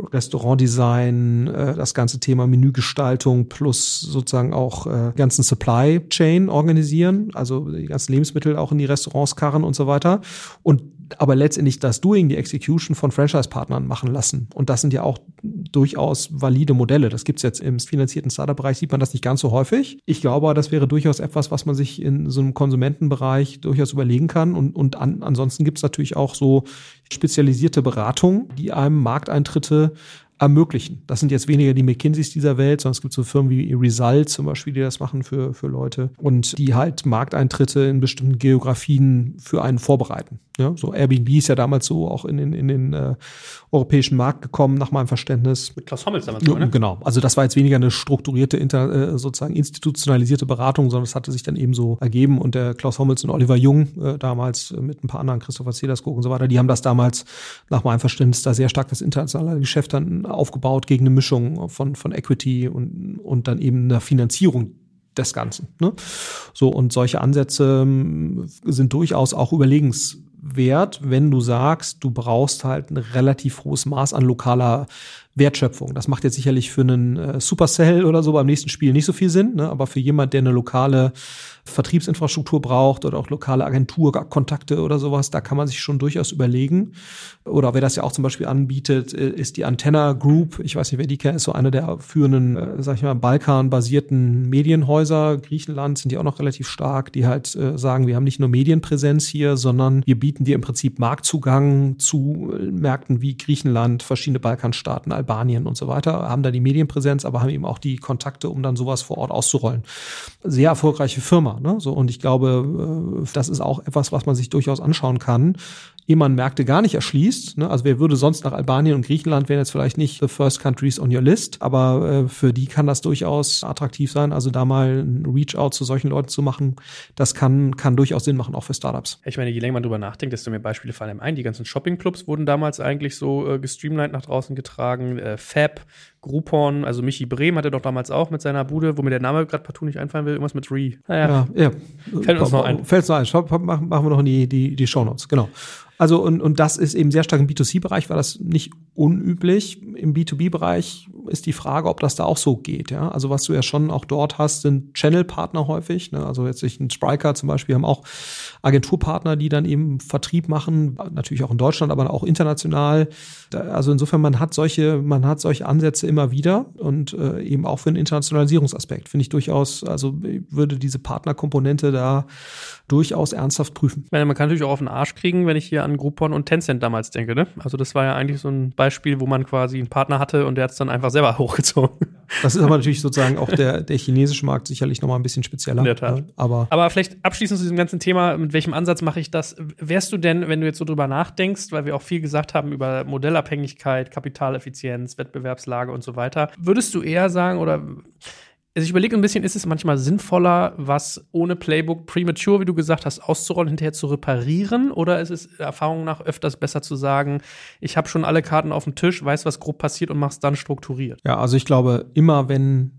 Restaurantdesign, äh, das ganze Thema Menügestaltung plus sozusagen auch äh, ganzen Supply Chain organisieren, also die ganzen Lebensmittel auch in die Restaurants karren und so weiter. Und aber letztendlich das Doing, die Execution von Franchise-Partnern machen lassen. Und das sind ja auch durchaus valide Modelle. Das gibt's jetzt im finanzierten Startup-Bereich, sieht man das nicht ganz so häufig. Ich glaube, das wäre durchaus etwas, was man sich in so einem Konsumentenbereich durchaus überlegen kann. Und, und an, ansonsten gibt's natürlich auch so spezialisierte Beratungen, die einem Markteintritte ermöglichen. Das sind jetzt weniger die McKinseys dieser Welt, sondern es gibt so Firmen wie Result zum Beispiel, die das machen für, für Leute und die halt Markteintritte in bestimmten Geografien für einen vorbereiten. Ja, so Airbnb ist ja damals so auch in den, in den äh, europäischen Markt gekommen, nach meinem Verständnis. Mit Klaus Hommels damals, ja, ne? Genau. Also das war jetzt weniger eine strukturierte, inter, äh, sozusagen institutionalisierte Beratung, sondern es hatte sich dann eben so ergeben. Und der Klaus Hommels und Oliver Jung äh, damals äh, mit ein paar anderen, Christopher Cederskog und so weiter, die haben das damals nach meinem Verständnis da sehr stark das internationale Geschäft dann aufgebaut gegen eine Mischung von, von Equity und, und dann eben einer Finanzierung des Ganzen. Ne? So, und solche Ansätze ähm, sind durchaus auch überlegens wert, wenn du sagst, du brauchst halt ein relativ hohes Maß an lokaler Wertschöpfung. Das macht jetzt sicherlich für einen äh, Supercell oder so beim nächsten Spiel nicht so viel Sinn, ne? aber für jemand, der eine lokale Vertriebsinfrastruktur braucht oder auch lokale Agenturkontakte oder sowas, da kann man sich schon durchaus überlegen. Oder wer das ja auch zum Beispiel anbietet, äh, ist die Antenna Group. Ich weiß nicht, wer die kennt, ist so eine der führenden, äh, sag ich mal, Balkan-basierten Medienhäuser. Griechenland sind die auch noch relativ stark, die halt äh, sagen, wir haben nicht nur Medienpräsenz hier, sondern wir bieten dir im Prinzip Marktzugang zu äh, Märkten wie Griechenland, verschiedene Balkanstaaten, Albanien und so weiter, haben da die Medienpräsenz, aber haben eben auch die Kontakte, um dann sowas vor Ort auszurollen. Sehr erfolgreiche Firma. Ne? So, und ich glaube, äh, das ist auch etwas, was man sich durchaus anschauen kann ehe man Märkte gar nicht erschließt. Ne? Also wer würde sonst nach Albanien und Griechenland wären jetzt vielleicht nicht the first countries on your list, aber äh, für die kann das durchaus attraktiv sein. Also da mal ein Reach-out zu solchen Leuten zu machen, das kann, kann durchaus Sinn machen, auch für Startups. Ich meine, je länger man drüber nachdenkt, desto mehr Beispiele fallen einem ein. Die ganzen Shopping-Clubs wurden damals eigentlich so äh, gestreamlined nach draußen getragen. Äh, Fab, Groupon, also Michi Brehm hatte doch damals auch mit seiner Bude, wo mir der Name gerade partout nicht einfallen will, irgendwas mit Re. Naja, ja, ja. Fällt uns noch ein. Fällt uns noch ein. Machen, machen wir noch in die, die, die Shownotes, genau. Also und, und das ist eben sehr stark im B2C-Bereich, war das nicht unüblich. Im B2B-Bereich ist die Frage, ob das da auch so geht. Ja? Also was du ja schon auch dort hast, sind Channel-Partner häufig. Ne? Also jetzt ein Spriker zum Beispiel haben auch Agenturpartner, die dann eben Vertrieb machen, natürlich auch in Deutschland, aber auch international. also insofern, man hat solche, man hat solche Ansätze immer wieder und äh, eben auch für einen Internationalisierungsaspekt. Finde ich durchaus, also würde diese Partnerkomponente da durchaus ernsthaft prüfen. Meine, man kann natürlich auch auf den Arsch kriegen, wenn ich hier an Groupon und Tencent damals denke. Ne? Also das war ja eigentlich so ein Beispiel, wo man quasi einen Partner hatte und der hat es dann einfach selber hochgezogen. Das ist aber natürlich sozusagen auch der, der chinesische Markt sicherlich noch mal ein bisschen spezieller. In der Tat. Ne? Aber, aber vielleicht abschließend zu diesem ganzen Thema, mit welchem Ansatz mache ich das? Wärst du denn, wenn du jetzt so drüber nachdenkst, weil wir auch viel gesagt haben über Modellabhängigkeit, Kapitaleffizienz, Wettbewerbslage und so weiter, würdest du eher sagen oder Also ich überlege ein bisschen, ist es manchmal sinnvoller, was ohne Playbook premature, wie du gesagt hast, auszurollen, hinterher zu reparieren? Oder ist es Erfahrung nach öfters besser zu sagen, ich habe schon alle Karten auf dem Tisch, weiß, was grob passiert und mach's dann strukturiert? Ja, also ich glaube, immer wenn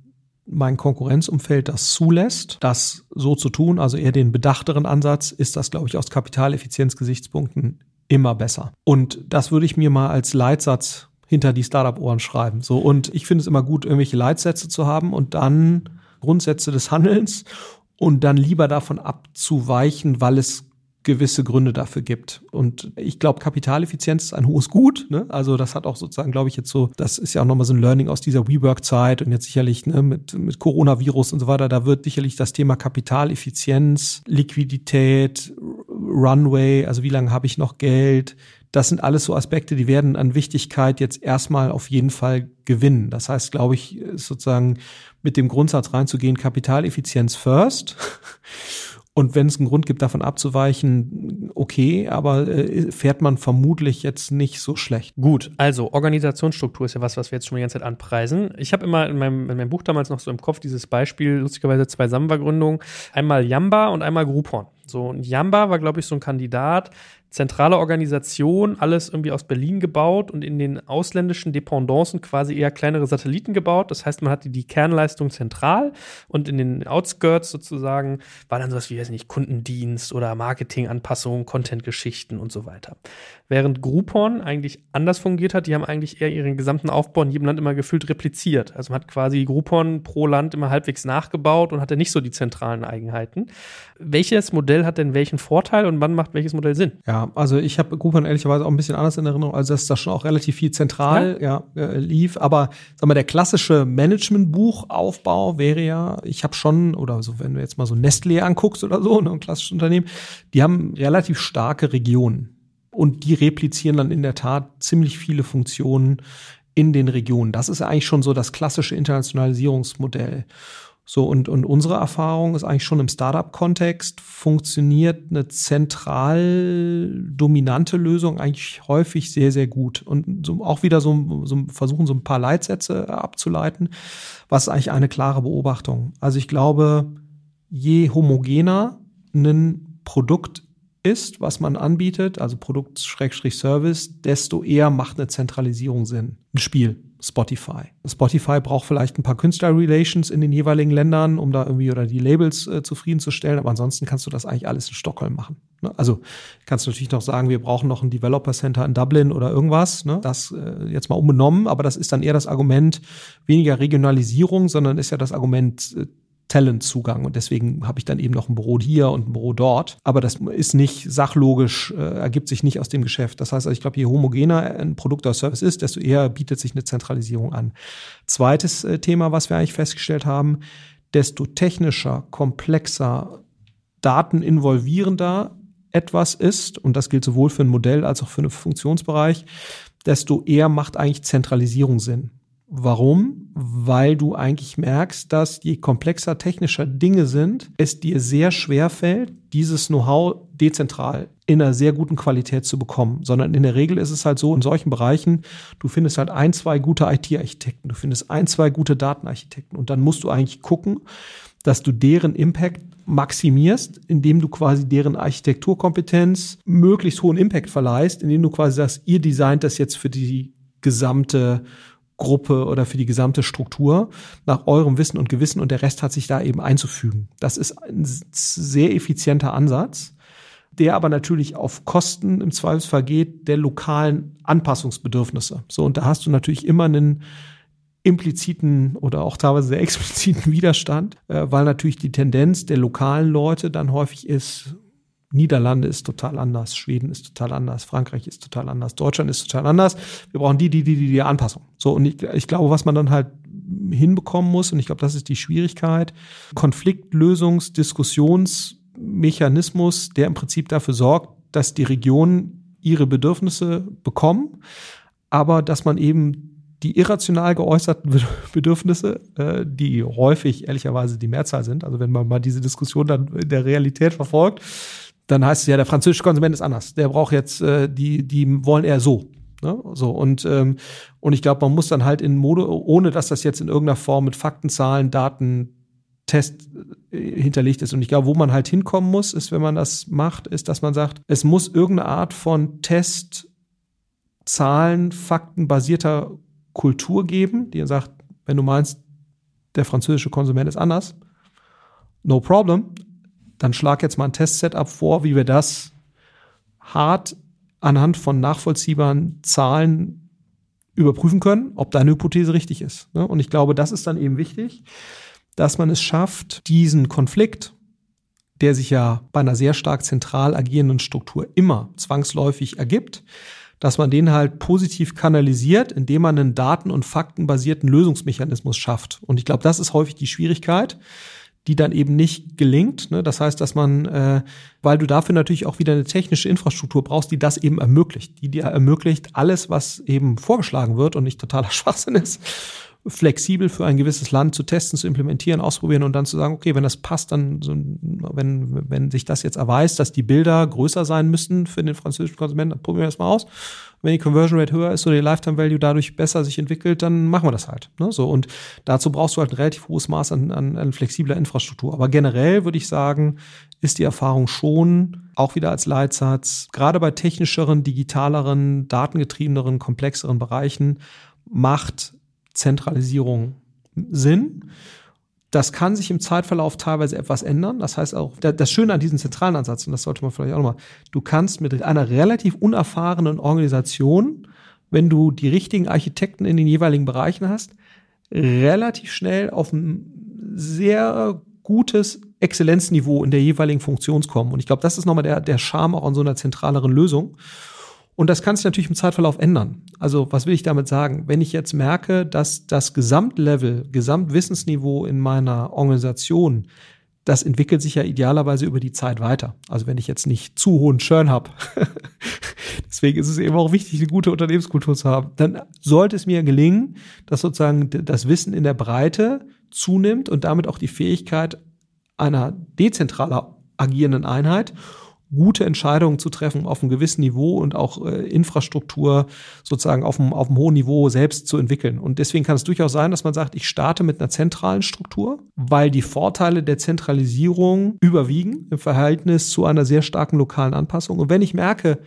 mein Konkurrenzumfeld das zulässt, das so zu tun, also eher den bedachteren Ansatz, ist das, glaube ich, aus Kapitaleffizienzgesichtspunkten immer besser. Und das würde ich mir mal als Leitsatz hinter die Startup-Ohren schreiben. So, und ich finde es immer gut, irgendwelche Leitsätze zu haben und dann Grundsätze des Handelns und dann lieber davon abzuweichen, weil es gewisse Gründe dafür gibt. Und ich glaube, Kapitaleffizienz ist ein hohes Gut. Ne? Also das hat auch sozusagen, glaube ich, jetzt so, das ist ja auch nochmal so ein Learning aus dieser WeWork-Zeit und jetzt sicherlich ne, mit, mit Coronavirus und so weiter, da wird sicherlich das Thema Kapitaleffizienz, Liquidität, Runway, also wie lange habe ich noch Geld, das sind alles so Aspekte, die werden an Wichtigkeit jetzt erstmal auf jeden Fall gewinnen. Das heißt, glaube ich, sozusagen mit dem Grundsatz reinzugehen, Kapitaleffizienz first. Und wenn es einen Grund gibt, davon abzuweichen, okay, aber äh, fährt man vermutlich jetzt nicht so schlecht. Gut, also Organisationsstruktur ist ja was, was wir jetzt schon die ganze Zeit anpreisen. Ich habe immer in meinem, in meinem Buch damals noch so im Kopf dieses Beispiel, lustigerweise zwei Samba-Gründungen, einmal Yamba und einmal Groupon. So, und Yamba war, glaube ich, so ein Kandidat, zentrale Organisation, alles irgendwie aus Berlin gebaut und in den ausländischen Dependancen quasi eher kleinere Satelliten gebaut. Das heißt, man hatte die Kernleistung zentral und in den Outskirts sozusagen war dann sowas wie, weiß nicht, Kundendienst oder Marketinganpassungen, Contentgeschichten und so weiter. Während Groupon eigentlich anders fungiert hat, die haben eigentlich eher ihren gesamten Aufbau in jedem Land immer gefühlt repliziert. Also man hat quasi Groupon pro Land immer halbwegs nachgebaut und hatte nicht so die zentralen Eigenheiten. Welches Modell hat denn welchen Vorteil und wann macht welches Modell Sinn? Ja, also ich habe Groupon ehrlicherweise auch ein bisschen anders in Erinnerung, also dass da schon auch relativ viel zentral ja. ja äh, lief. Aber sag mal, der klassische Managementbuchaufbau wäre ja, ich habe schon, oder so, wenn du jetzt mal so Nestlé anguckst oder so, ne, ein klassisches Unternehmen, die haben relativ starke Regionen. Und die replizieren dann in der Tat ziemlich viele Funktionen in den Regionen. Das ist eigentlich schon so das klassische Internationalisierungsmodell. So, und, und unsere Erfahrung ist eigentlich schon im Startup-Kontext funktioniert eine zentral dominante Lösung eigentlich häufig sehr, sehr gut. Und so, auch wieder so, so versuchen, so ein paar Leitsätze abzuleiten, was eigentlich eine klare Beobachtung. Also ich glaube, je homogener ein Produkt ist, was man anbietet, also Produkt-Service, desto eher macht eine Zentralisierung Sinn. Ein Spiel. Spotify. Spotify braucht vielleicht ein paar Künstler-Relations in den jeweiligen Ländern, um da irgendwie oder die Labels äh, zufriedenzustellen, aber ansonsten kannst du das eigentlich alles in Stockholm machen. Ne? Also kannst du natürlich noch sagen, wir brauchen noch ein Developer Center in Dublin oder irgendwas. Ne? Das äh, jetzt mal unbenommen, aber das ist dann eher das Argument weniger Regionalisierung, sondern ist ja das Argument äh, Talentzugang und deswegen habe ich dann eben noch ein Büro hier und ein Büro dort. Aber das ist nicht sachlogisch, äh, ergibt sich nicht aus dem Geschäft. Das heißt, also ich glaube, je homogener ein Produkt oder Service ist, desto eher bietet sich eine Zentralisierung an. Zweites äh, Thema, was wir eigentlich festgestellt haben, desto technischer, komplexer, dateninvolvierender etwas ist, und das gilt sowohl für ein Modell als auch für einen Funktionsbereich, desto eher macht eigentlich Zentralisierung Sinn. Warum? Weil du eigentlich merkst, dass je komplexer technischer Dinge sind, es dir sehr schwer fällt, dieses Know-how dezentral in einer sehr guten Qualität zu bekommen. Sondern in der Regel ist es halt so, in solchen Bereichen, du findest halt ein, zwei gute IT-Architekten, du findest ein, zwei gute Datenarchitekten und dann musst du eigentlich gucken, dass du deren Impact maximierst, indem du quasi deren Architekturkompetenz möglichst hohen Impact verleihst, indem du quasi sagst, ihr designt das jetzt für die gesamte Gruppe oder für die gesamte Struktur nach eurem Wissen und Gewissen und der Rest hat sich da eben einzufügen. Das ist ein sehr effizienter Ansatz, der aber natürlich auf Kosten im Zweifelsfall geht der lokalen Anpassungsbedürfnisse. So, und da hast du natürlich immer einen impliziten oder auch teilweise sehr expliziten Widerstand, äh, weil natürlich die Tendenz der lokalen Leute dann häufig ist, Niederlande ist total anders, Schweden ist total anders, Frankreich ist total anders, Deutschland ist total anders. Wir brauchen die, die, die, die, die Anpassung. So, und ich, ich glaube, was man dann halt hinbekommen muss, und ich glaube, das ist die Schwierigkeit, Konfliktlösungs-, Diskussionsmechanismus, der im Prinzip dafür sorgt, dass die Regionen ihre Bedürfnisse bekommen, aber dass man eben die irrational geäußerten Bedürfnisse, äh, die häufig ehrlicherweise die Mehrzahl sind, also wenn man mal diese Diskussion dann in der Realität verfolgt, dann heißt es ja, der französische Konsument ist anders. Der braucht jetzt, äh, die, die wollen eher so. Ne? So, und, ähm, und ich glaube, man muss dann halt in Mode, ohne dass das jetzt in irgendeiner Form mit Fakten, Zahlen, Daten, Test äh, hinterlegt ist. Und ich glaube, wo man halt hinkommen muss, ist, wenn man das macht, ist, dass man sagt, es muss irgendeine Art von Test, Zahlen, Fakten basierter Kultur geben, die sagt, wenn du meinst, der französische Konsument ist anders, no problem, dann schlag jetzt mal ein Testsetup vor, wie wir das hart anhand von nachvollziehbaren Zahlen überprüfen können, ob deine Hypothese richtig ist. Ne? Und ich glaube, das ist dann eben wichtig, dass man es schafft, diesen Konflikt, der sich ja bei einer sehr stark zentral agierenden Struktur immer zwangsläufig ergibt, dass man den halt positiv kanalisiert, indem man einen daten- und faktenbasierten Lösungsmechanismus schafft. Und ich glaube, das ist häufig die Schwierigkeit, die dann eben nicht gelingt. Ne? Das heißt, dass man, äh, weil du dafür natürlich auch wieder eine technische Infrastruktur brauchst, die das eben ermöglicht, die dir ermöglicht, alles, was eben vorgeschlagen wird und nicht totaler Schwachsinn ist, flexibel für ein gewisses Land zu testen, zu implementieren, ausprobieren und dann zu sagen, okay, wenn das passt, dann, so, wenn, wenn sich das jetzt erweist, dass die Bilder größer sein müssen für den französischen Konsumenten, dann probieren wir das mal aus. Wenn die Conversion Rate höher ist oder die Lifetime Value dadurch besser sich entwickelt, dann machen wir das halt. Ne? So, und dazu brauchst du halt ein relativ hohes Maß an, an, an flexibler Infrastruktur. Aber generell würde ich sagen, ist die Erfahrung schon auch wieder als Leitsatz, gerade bei technischeren, digitaleren, datengetriebeneren, komplexeren Bereichen, macht Zentralisierung Sinn. Das kann sich im Zeitverlauf teilweise etwas ändern. Das heißt auch, das Schöne an diesem zentralen Ansatz, und das sollte man vielleicht auch nochmal, du kannst mit einer relativ unerfahrenen Organisation, wenn du die richtigen Architekten in den jeweiligen Bereichen hast, relativ schnell auf ein sehr gutes Exzellenzniveau in der jeweiligen Funktion kommen. Und ich glaube, das ist nochmal der, der Charme auch an so einer zentraleren Lösung. Und das kann sich natürlich im Zeitverlauf ändern. Also was will ich damit sagen? Wenn ich jetzt merke, dass das Gesamtlevel, Gesamtwissensniveau in meiner Organisation, das entwickelt sich ja idealerweise über die Zeit weiter. Also wenn ich jetzt nicht zu hohen Churn habe, deswegen ist es eben auch wichtig, eine gute Unternehmenskultur zu haben, dann sollte es mir gelingen, dass sozusagen das Wissen in der Breite zunimmt und damit auch die Fähigkeit einer dezentraler agierenden Einheit gute Entscheidungen zu treffen auf einem gewissen Niveau und auch äh, Infrastruktur sozusagen auf einem, auf einem hohen Niveau selbst zu entwickeln. Und deswegen kann es durchaus sein, dass man sagt, ich starte mit einer zentralen Struktur, weil die Vorteile der Zentralisierung überwiegen im Verhältnis zu einer sehr starken lokalen Anpassung. Und wenn ich merke,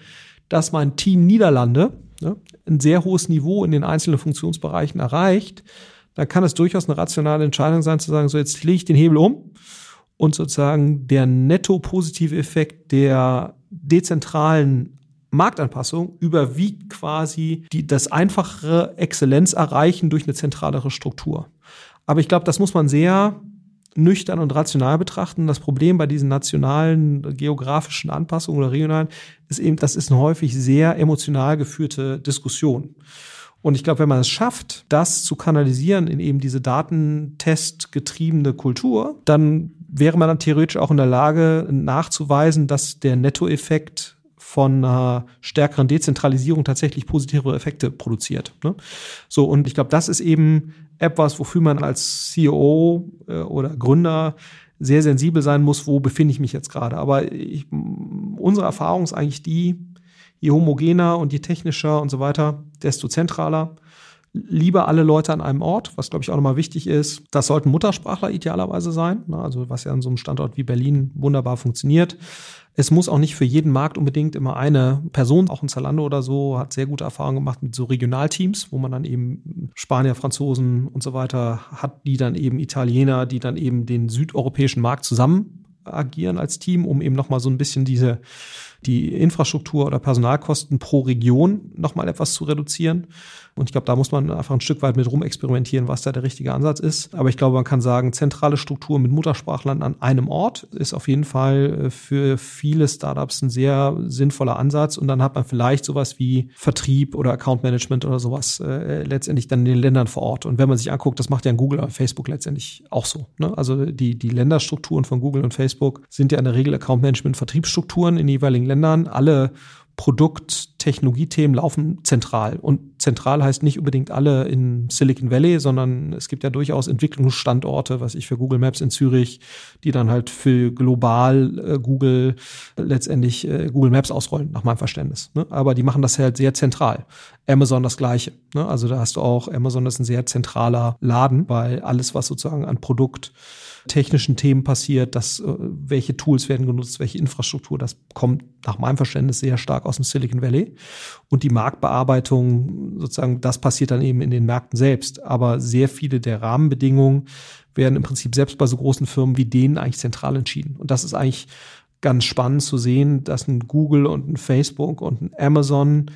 dass mein Team Niederlande ne, ein sehr hohes Niveau in den einzelnen Funktionsbereichen erreicht, dann kann es durchaus eine rationale Entscheidung sein, zu sagen, so jetzt lege ich den Hebel um und sozusagen der netto positive Effekt der dezentralen Marktanpassung überwiegt quasi die, das einfachere Exzellenz erreichen durch eine zentralere Struktur. Aber ich glaube, das muss man sehr nüchtern und rational betrachten. Das Problem bei diesen nationalen geografischen Anpassungen oder regionalen ist eben, das ist eine häufig sehr emotional geführte Diskussion. Und ich glaube, wenn man es schafft, das zu kanalisieren in eben diese datentestgetriebene Kultur, dann wäre man dann theoretisch auch in der Lage nachzuweisen, dass der Nettoeffekt von einer stärkeren Dezentralisierung tatsächlich positive Effekte produziert. Ne? So, und ich glaube, das ist eben etwas, wofür man als CEO äh, oder Gründer sehr sensibel sein muss, wo befinde ich mich jetzt gerade. Aber ich, unsere Erfahrung ist eigentlich die, je homogener und je technischer und so weiter, desto zentraler lieber alle Leute an einem Ort, was glaube ich auch nochmal wichtig ist. Das sollten Muttersprachler idealerweise sein, ne? also was ja an so einem Standort wie Berlin wunderbar funktioniert. Es muss auch nicht für jeden Markt unbedingt immer eine Person, auch ein Zalando oder so, hat sehr gute Erfahrungen gemacht mit so Regionalteams, wo man dann eben Spanier, Franzosen und so weiter hat, die dann eben Italiener, die dann eben den südeuropäischen Markt zusammen agieren als Team, um eben nochmal so ein bisschen diese die Infrastruktur oder Personalkosten pro Region nochmal etwas zu reduzieren. Und ich glaube, da muss man einfach ein Stück weit mit rumexperimentieren, was da der richtige Ansatz ist. Aber ich glaube, man kann sagen, zentrale Struktur mit Muttersprachlern an einem Ort ist auf jeden Fall äh, für viele Startups ein sehr sinnvoller Ansatz. Und dann hat man vielleicht sowas wie Vertrieb oder Account Management oder sowas äh, letztendlich dann in den Ländern vor Ort. Und wenn man sich anguckt, das macht ja Google und Facebook letztendlich auch so. Ne? Also die, die Länderstrukturen von Google und Facebook sind ja in der Regel Account Management Vertriebsstrukturen in jeweiligen Ländern. Alle Produkt Technologiethemen laufen zentral. Und zentral heißt nicht unbedingt alle in Silicon Valley, sondern es gibt ja durchaus Entwicklungsstandorte, was ich für Google Maps in Zürich, die dann halt für global äh, Google letztendlich äh, Google Maps ausrollen, nach meinem Verständnis. Ne? Aber die machen das halt sehr zentral. Amazon das gleiche. Ne? Also da hast du auch, Amazon ist ein sehr zentraler Laden, weil alles, was sozusagen an Produkt technischen Themen passiert, dass, äh, welche Tools werden genutzt, welche Infrastruktur, das kommt nach meinem Verständnis sehr stark aus dem Silicon Valley. Und die Marktbearbeitung, sozusagen, das passiert dann eben in den Märkten selbst. Aber sehr viele der Rahmenbedingungen werden im Prinzip selbst bei so großen Firmen wie denen eigentlich zentral entschieden. Und das ist eigentlich ganz spannend zu sehen, dass ein Google und ein Facebook und ein Amazon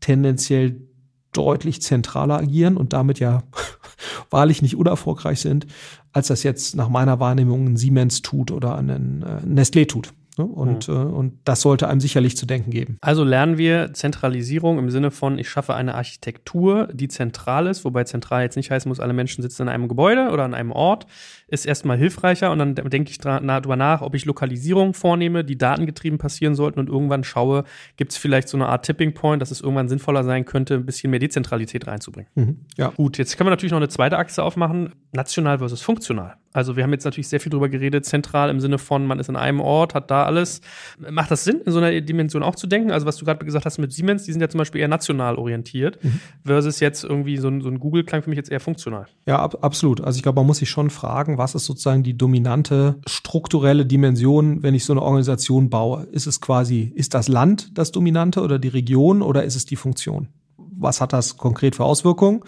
tendenziell deutlich zentraler agieren und damit ja wahrlich nicht unerfolgreich sind, als das jetzt nach meiner Wahrnehmung ein Siemens tut oder ein äh, Nestlé tut. Ne? Und, mhm. äh, und das sollte einem sicherlich zu denken geben. Also lernen wir Zentralisierung im Sinne von, ich schaffe eine Architektur, die zentral ist, wobei zentral jetzt nicht heißen muss, alle Menschen sitzen in einem Gebäude oder an einem Ort, ist erstmal hilfreicher und dann denke ich darüber nach, ob ich Lokalisierung vornehme, die datengetrieben passieren sollten und irgendwann schaue, gibt es vielleicht so eine Art Tipping Point, dass es irgendwann sinnvoller sein könnte, ein bisschen mehr Dezentralität reinzubringen. Mhm, ja. Gut, jetzt können wir natürlich noch eine zweite Achse aufmachen, national versus funktional. Also wir haben jetzt natürlich sehr viel drüber geredet, zentral im Sinne von, man ist in einem Ort, hat da alles. Macht das Sinn, in so einer Dimension auch zu denken? Also was du gerade gesagt hast mit Siemens, die sind ja zum Beispiel eher national orientiert, mhm. versus jetzt irgendwie so ein, so ein Google klang für mich jetzt eher funktional. Ja, ab, absolut. Also ich glaube, man muss sich schon fragen, was ist sozusagen die dominante strukturelle Dimension, wenn ich so eine Organisation baue? Ist es quasi, ist das Land das Dominante oder die Region oder ist es die Funktion? Was hat das konkret für Auswirkungen?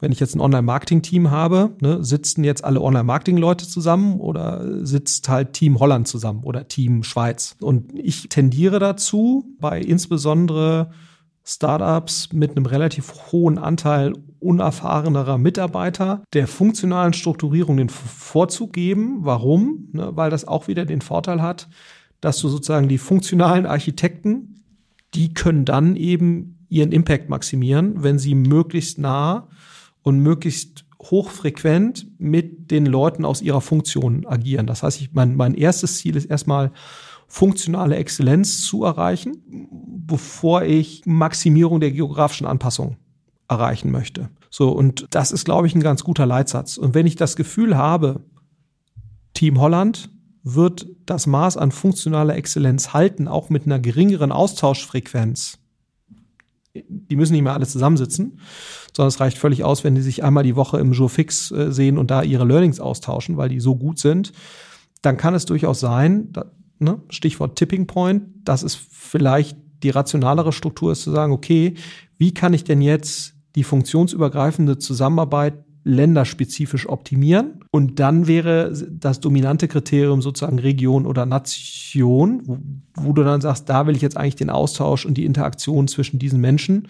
wenn ich jetzt ein Online-Marketing-Team habe, ne, sitzen jetzt alle Online-Marketing-Leute zusammen oder sitzt halt Team Holland zusammen oder Team Schweiz? Und ich tendiere dazu, bei insbesondere Startups mit einem relativ hohen Anteil unerfahrenerer Mitarbeiter der funktionalen Strukturierung den Vorzug geben. Warum? Ne, weil das auch wieder den Vorteil hat, dass du sozusagen die funktionalen Architekten, die können dann eben ihren Impact maximieren, wenn sie möglichst nah und möglichst hochfrequent mit den Leuten aus ihrer Funktion agieren. Das heißt, ich, mein, mein erstes Ziel ist erstmal, funktionale Exzellenz zu erreichen, bevor ich Maximierung der geografischen Anpassung erreichen möchte. So, und das ist, glaube ich, ein ganz guter Leitsatz. Und wenn ich das Gefühl habe, Team Holland wird das Maß an funktionaler Exzellenz halten, auch mit einer geringeren Austauschfrequenz, die müssen nicht mehr alle zusammensitzen, sondern es reicht völlig aus, wenn die sich einmal die Woche im Jour fix äh, sehen und da ihre Learnings austauschen, weil die so gut sind. Dann kann es durchaus sein, ne, Stichwort Tipping Point, dass es vielleicht die rationalere Struktur ist zu sagen, okay, wie kann ich denn jetzt die funktionsübergreifende Zusammenarbeit länderspezifisch optimieren. Und dann wäre das dominante Kriterium sozusagen Region oder Nation, wo, wo, du dann sagst, da will ich jetzt eigentlich den Austausch und die Interaktion zwischen diesen Menschen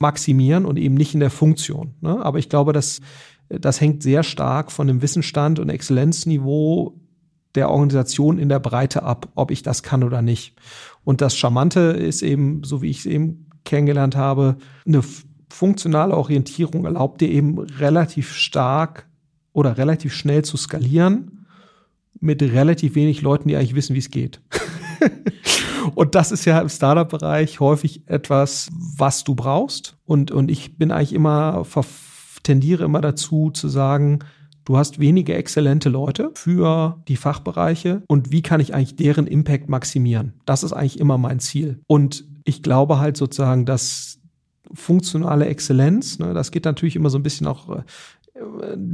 maximieren und eben nicht in der Funktion. Ne? Aber ich glaube, dass das hängt sehr stark von dem Wissensstand und Exzellenzniveau der Organisation in der Breite ab, ob ich das kann oder nicht. Und das Charmante ist eben, so wie ich es eben kennengelernt habe, eine funktionale Orientierung erlaubt dir eben relativ stark oder relativ schnell zu skalieren mit relativ wenig Leuten, die eigentlich wissen, wie es geht. und das ist ja im Startup-Bereich häufig etwas, was du brauchst. Und, und ich bin eigentlich immer, tendiere immer dazu zu sagen, Du hast wenige exzellente Leute für die Fachbereiche und wie kann ich eigentlich deren Impact maximieren? Das ist eigentlich immer mein Ziel. Und ich glaube halt sozusagen, dass funktionale Exzellenz. Ne? Das geht natürlich immer so ein bisschen auch äh,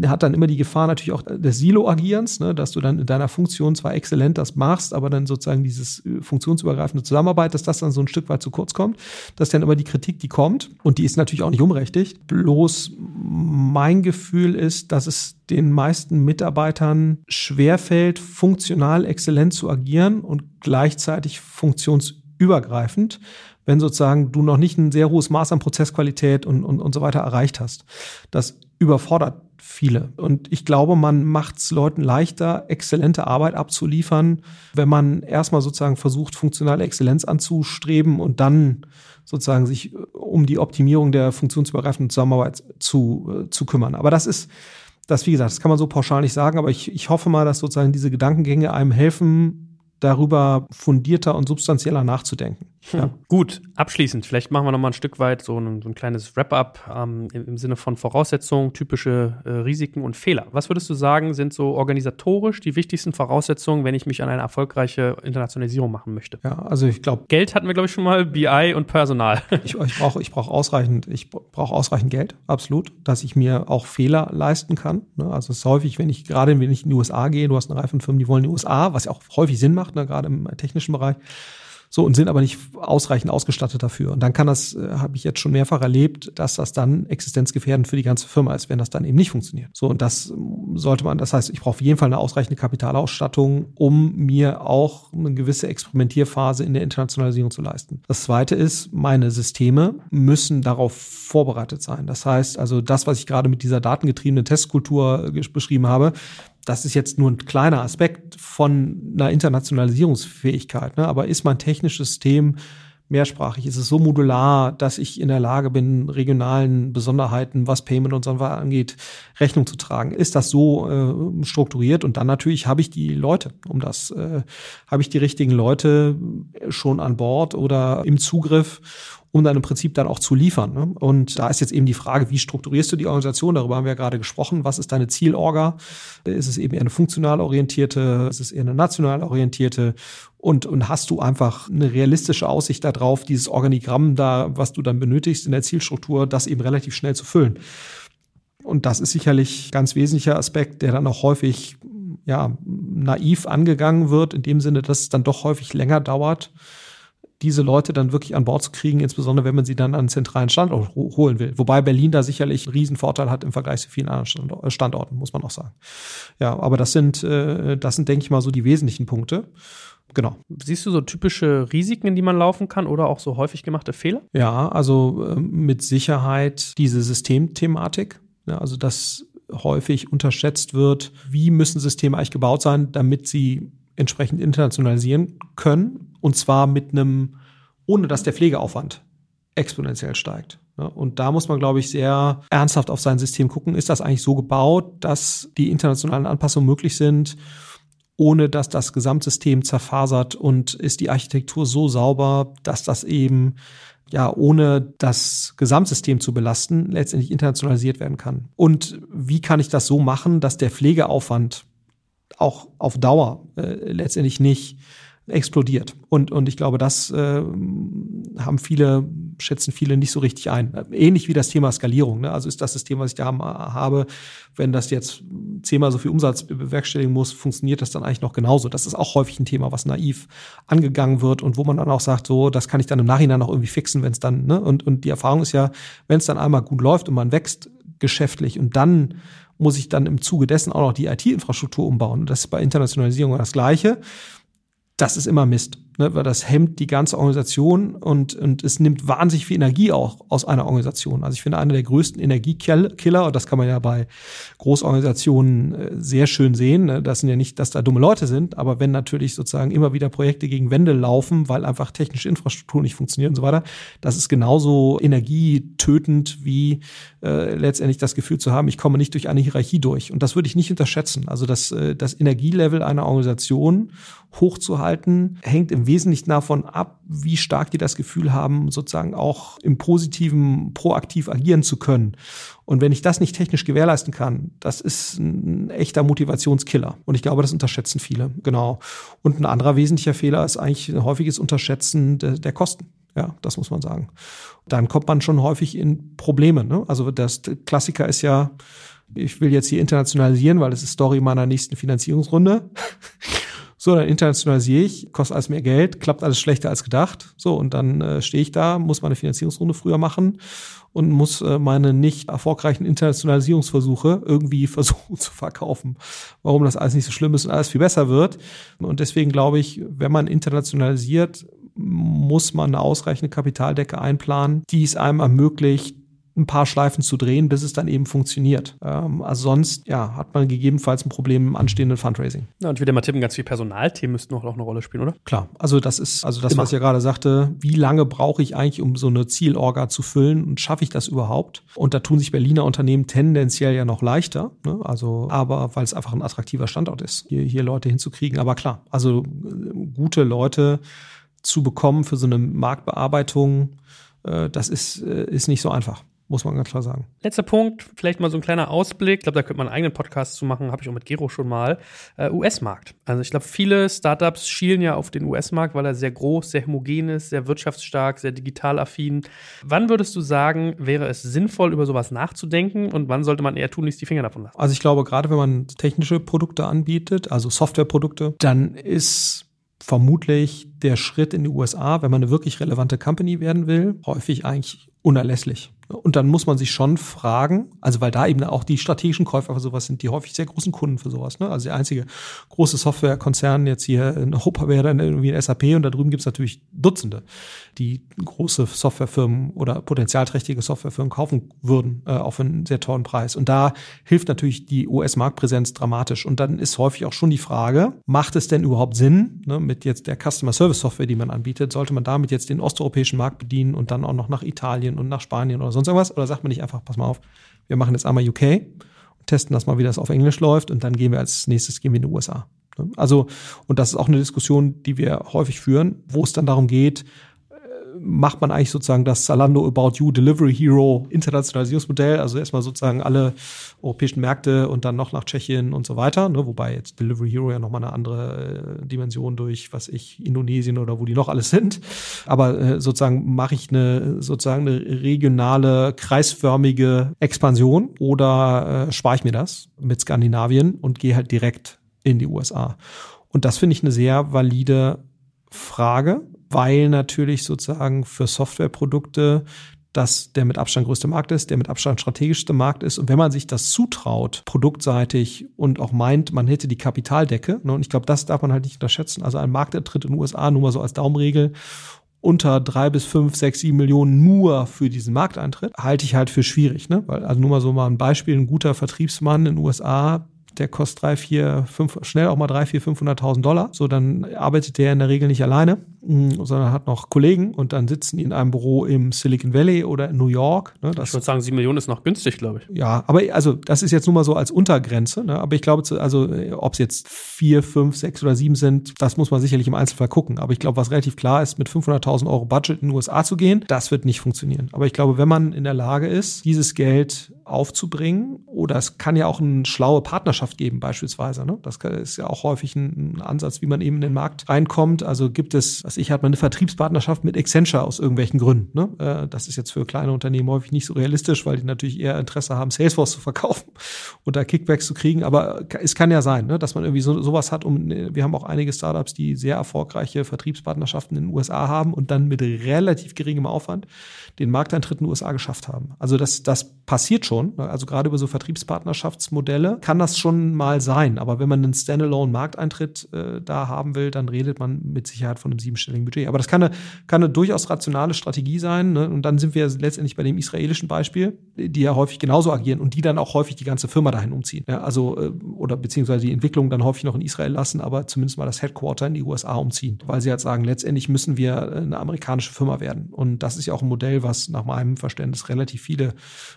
hat dann immer die Gefahr natürlich auch des Silo-Agierens, ne, dass du dann in deiner Funktion zwar exzellent das machst, aber dann sozusagen dieses äh, funktionsübergreifende Zusammenarbeit, dass das dann so ein Stück weit zu kurz kommt. Das ist dann immer die Kritik, die kommt und die ist natürlich auch nicht unberechtigt. Bloß mein Gefühl ist, dass es den meisten Mitarbeitern schwerfällt, funktional exzellent zu agieren und gleichzeitig funktionsübergreifend, wenn sozusagen du noch nicht ein sehr hohes Maß an Prozessqualität und, und, und so weiter erreicht hast. Das überfordert viele. Und ich glaube, man macht es Leuten leichter, exzellente Arbeit abzuliefern, wenn man erstmal sozusagen versucht, funktionale Exzellenz anzustreben und dann sozusagen sich um die Optimierung der funktionsübergreifenden Zusammenarbeit zu, äh, zu kümmern. Aber das ist, das, wie gesagt, das kann man so pauschal nicht sagen, aber ich, ich hoffe mal, dass sozusagen diese Gedankengänge einem helfen, darüber fundierter und substanzieller nachzudenken. Ja. Gut, abschließend, vielleicht machen wir noch mal ein Stück weit so ein, so ein kleines Wrap-up ähm, im, im, Sinne von Voraussetzungen, typische äh, Risiken und Fehler. Was würdest du sagen, sind so organisatorisch die wichtigsten Voraussetzungen, wenn ich mich an eine erfolgreiche Internationalisierung machen möchte? Ja, also ich glaube. Geld hatten wir, glaube ich, schon mal, BI und Personal. ich, ich brauche ich brauch ausreichend, ich brauche ausreichend Geld, absolut, dass ich mir auch Fehler leisten kann. Ne? Also es ist häufig, wenn ich gerade wenn ich in die USA gehe, du hast eine Reihe von Firmen, die wollen in die USA, was ja auch häufig Sinn macht, ne? gerade im technischen Bereich so und sind aber nicht ausreichend ausgestattet dafür. Und dann kann das, äh, habe ich jetzt schon mehrfach erlebt, dass das dann existenzgefährdend für die ganze Firma ist, wenn das dann eben nicht funktioniert. So und das ähm, sollte man, das heißt, ich brauche auf jeden Fall eine ausreichende Kapitalausstattung, um mir auch eine gewisse Experimentierphase in der Internationalisierung zu leisten. Das zweite ist, meine Systeme müssen darauf vorbereitet sein. Das heißt, also das, was ich gerade mit dieser datengetriebenen Testkultur äh, beschrieben habe, das ist jetzt nur ein kleiner Aspekt von einer Internationalisierungsfähigkeit. Ne? Aber ist mein technisches System mehrsprachig? Ist es so modular, dass ich in der Lage bin, regionalen Besonderheiten, was Payment und so weiter angeht, Rechnung zu tragen? Ist das so äh, strukturiert? Und dann natürlich habe ich die Leute, um das, äh, habe ich die richtigen Leute schon an Bord oder im Zugriff, um dann im Prinzip dann auch zu liefern. Ne? Und da ist jetzt eben die Frage, wie strukturierst du die Organisation? Darüber haben wir ja gerade gesprochen. Was ist deine Zielorga? Ist es eben eher eine funktional orientierte? Ist es eher eine national orientierte? Und, und hast du einfach eine realistische Aussicht darauf, dieses Organigramm da, was du dann benötigst in der Zielstruktur, das eben relativ schnell zu füllen? Und das ist sicherlich ganz wesentlicher Aspekt, der dann auch häufig ja, naiv angegangen wird, in dem Sinne, dass es dann doch häufig länger dauert, diese Leute dann wirklich an Bord zu kriegen, insbesondere wenn man sie dann an einen zentralen Standort holen will. Wobei Berlin da sicherlich einen Riesenvorteil hat im Vergleich zu vielen anderen äh, Standorten, muss man auch sagen. Ja, aber das sind, äh, das sind, denke ich mal, so die wesentlichen Punkte. Genau. Siehst du so typische Risiken, in die man laufen kann oder auch so häufig gemachte Fehler? Ja, also äh, mit Sicherheit diese Systemthematik. Ja, also dass häufig unterschätzt wird, wie müssen Systeme eigentlich gebaut sein, damit sie entsprechend internationalisieren können. Und zwar mit einem, ohne dass der Pflegeaufwand exponentiell steigt. Und da muss man, glaube ich, sehr ernsthaft auf sein System gucken. Ist das eigentlich so gebaut, dass die internationalen Anpassungen möglich sind, ohne dass das Gesamtsystem zerfasert? Und ist die Architektur so sauber, dass das eben ja, ohne das Gesamtsystem zu belasten, letztendlich internationalisiert werden kann. Und wie kann ich das so machen, dass der Pflegeaufwand auch auf Dauer äh, letztendlich nicht explodiert. Und, und ich glaube, das äh, haben viele, schätzen viele nicht so richtig ein. Ähnlich wie das Thema Skalierung. Ne? Also ist das das Thema, was ich da habe, wenn das jetzt zehnmal so viel Umsatz bewerkstelligen muss, funktioniert das dann eigentlich noch genauso. Das ist auch häufig ein Thema, was naiv angegangen wird und wo man dann auch sagt, so, das kann ich dann im Nachhinein noch irgendwie fixen, wenn es dann, ne? Und, und die Erfahrung ist ja, wenn es dann einmal gut läuft und man wächst geschäftlich und dann muss ich dann im Zuge dessen auch noch die IT-Infrastruktur umbauen. Das ist bei Internationalisierung das Gleiche. Das ist immer Mist ne, weil das hemmt die ganze Organisation und, und es nimmt wahnsinnig viel Energie auch aus einer Organisation. Also ich finde, einer der größten Energiekiller, und das kann man ja bei Großorganisationen äh, sehr schön sehen, ne, das sind ja nicht, dass da dumme Leute sind, aber wenn natürlich sozusagen immer wieder Projekte gegen Wände laufen, weil einfach technische Infrastruktur nicht funktioniert und so weiter, das ist genauso energietötend wie äh, letztendlich das Gefühl zu haben, ich komme nicht durch eine Hierarchie durch. Und das würde ich nicht unterschätzen. Also das, äh, das Energielevel einer Organisation hochzuhalten, hängt im Wesentlichen davon ab, wie stark die das Gefühl haben, sozusagen auch im Positiven proaktiv agieren zu können. Und wenn ich das nicht technisch gewährleisten kann, das ist ein echter Motivationskiller. Und ich glaube, das unterschätzen viele. Genau. Und ein anderer wesentlicher Fehler ist eigentlich ein häufiges Unterschätzen de, der Kosten. Ja, das muss man sagen. Dann kommt man schon häufig in Probleme. Ne? Also das Klassiker ist ja, ich will jetzt hier internationalisieren, weil das ist Story meiner nächsten Finanzierungsrunde. So, dann internationalisiere ich, kostet alles mehr Geld, klappt alles schlechter als gedacht. So, und dann äh, stehe ich da, muss meine Finanzierungsrunde früher machen und muss äh, meine nicht erfolgreichen Internationalisierungsversuche irgendwie versuchen zu verkaufen, warum das alles nicht so schlimm ist und alles viel besser wird. Und deswegen glaube ich, wenn man internationalisiert, muss man eine ausreichende Kapitaldecke einplanen, die es einem ermöglicht, ein paar Schleifen zu drehen, bis es dann eben funktioniert. Ähm, also sonst, ja, hat man gegebenenfalls ein Problem im anstehenden Fundraising. Ja, und wie der mal tippen, ganz viele Personalthemen müssten auch noch eine Rolle spielen, oder? Klar. Also das ist, also das, Immer. was ich ja gerade sagte, wie lange brauche ich eigentlich, um so eine Zielorga zu füllen und schaffe ich das überhaupt? Und da tun sich Berliner Unternehmen tendenziell ja noch leichter, ne? also, aber weil es einfach ein attraktiver Standort ist, hier, hier Leute hinzukriegen. Aber klar, also äh, gute Leute zu bekommen für so eine Marktbearbeitung, äh, das ist, äh, ist nicht so einfach muss man ganz klar sagen. Letzter Punkt, vielleicht mal so ein kleiner Ausblick. Ich glaube, da könnte man einen eigenen Podcast zu machen, habe ich auch mit Gero schon mal. Äh, US-Markt. Also ich glaube, viele Startups schielen ja auf den US-Markt, weil er sehr groß, sehr homogen ist, sehr wirtschaftsstark, sehr digital affin. Wann würdest du sagen, wäre es sinnvoll, über sowas nachzudenken und wann sollte man eher tunlichst die Finger davon lassen? Also ich glaube, gerade wenn man technische Produkte anbietet, also Softwareprodukte, dann ist vermutlich der Schritt in die USA, wenn man eine wirklich relevante Company werden will, häufig eigentlich unerlässlich. Und dann muss man sich schon fragen, also weil da eben auch die strategischen Käufer für sowas sind, die häufig sehr großen Kunden für sowas. Ne? Also der einzige große Softwarekonzern jetzt hier in Europa wäre dann irgendwie ein SAP und da drüben gibt's natürlich Dutzende, die große Softwarefirmen oder potenzialträchtige Softwarefirmen kaufen würden, äh, auf einen sehr teuren Preis. Und da hilft natürlich die US-Marktpräsenz dramatisch. Und dann ist häufig auch schon die Frage, macht es denn überhaupt Sinn, ne, mit jetzt der Customer Service Software, die man anbietet, sollte man damit jetzt den osteuropäischen Markt bedienen und dann auch noch nach Italien und nach Spanien oder so sonst irgendwas? Oder sagt man nicht einfach, pass mal auf, wir machen jetzt einmal UK und testen das mal, wie das auf Englisch läuft und dann gehen wir als nächstes gehen wir in die USA. Also, und das ist auch eine Diskussion, die wir häufig führen, wo es dann darum geht, macht man eigentlich sozusagen das Zalando About You Delivery Hero Internationalisierungsmodell, also erstmal sozusagen alle europäischen Märkte und dann noch nach Tschechien und so weiter, ne, wobei jetzt Delivery Hero ja nochmal eine andere äh, Dimension durch, was ich, Indonesien oder wo die noch alles sind. Aber äh, sozusagen mache ich eine sozusagen eine regionale, kreisförmige Expansion oder äh, spare ich mir das mit Skandinavien und gehe halt direkt in die USA. Und das finde ich eine sehr valide Frage weil natürlich sozusagen für Softwareprodukte das der mit Abstand größte Markt ist, der mit Abstand strategischste Markt ist. Und wenn man sich das zutraut, produktseitig und auch meint, man hätte die Kapitaldecke, ne, und ich glaube, das darf man halt nicht unterschätzen, also ein Marktertritt in den USA, nur mal so als Daumenregel, unter drei bis fünf, sechs, sieben Millionen nur für diesen Markteintritt, halte ich halt für schwierig. Ne? Weil, also nur mal so mal ein Beispiel, ein guter Vertriebsmann in den USA der kostet drei, vier, fünf, schnell auch mal drei, vier, 500.000 Dollar. So, dann arbeitet der in der Regel nicht alleine, mm, sondern hat noch Kollegen und dann sitzen die in einem Büro im Silicon Valley oder in New York. Ne, ich würde sagen, sieben Millionen ist noch günstig, glaube ich. Ja, aber also das ist jetzt nur mal so als Untergrenze. Ne? Aber ich glaube, also ob es jetzt vier, fünf, sechs oder sieben sind, das muss man sicherlich im Einzelfall gucken. Aber ich glaube, was relativ klar ist, mit 500.000 Euro Budget in den USA zu gehen, das wird nicht funktionieren. Aber ich glaube, wenn man in der Lage ist, dieses Geld aufzubringen, oder es kann ja auch eine schlaue Partnerschaft geben, beispielsweise. Ne? Das ist ja auch häufig ein, Ansatz, wie man eben in den Markt reinkommt. Also gibt es, was ich hat man eine Vertriebspartnerschaft mit Accenture aus irgendwelchen Gründen. Ne? Äh, das ist jetzt für kleine Unternehmen häufig nicht so realistisch, weil die natürlich eher Interesse haben, Salesforce zu verkaufen und da Kickbacks zu kriegen. Aber es kann ja sein, ne? dass man irgendwie so, sowas hat. Um, wir haben auch einige Startups, die sehr erfolgreiche Vertriebspartnerschaften in den USA haben und dann mit relativ geringem Aufwand den Markteintritt in den USA geschafft haben. Also das, das passiert schon. Ne? Also gerade über so Vertriebspartnerschaftsmodelle kann das schon mal sein. Aber wenn man einen Standalone-Markteintritt äh, da haben will, dann redet man mit Sicherheit von einem siebenstelligen Budget. Aber das kann eine, kann eine durchaus rationale Strategie sein. Ne? Und dann sind wir letztendlich bei dem israelischen Beispiel, die ja häufig genauso agieren und die dann auch häufig die ganze Firma dahin umziehen. Ja, also, äh, oder beziehungsweise die Entwicklung dann häufig noch in Israel lassen, aber zumindest mal das Headquarter in die USA umziehen. Weil sie halt sagen, letztendlich müssen wir eine amerikanische Firma werden. Und das ist ja auch ein Modell, was nach meinem Verständnis relativ viele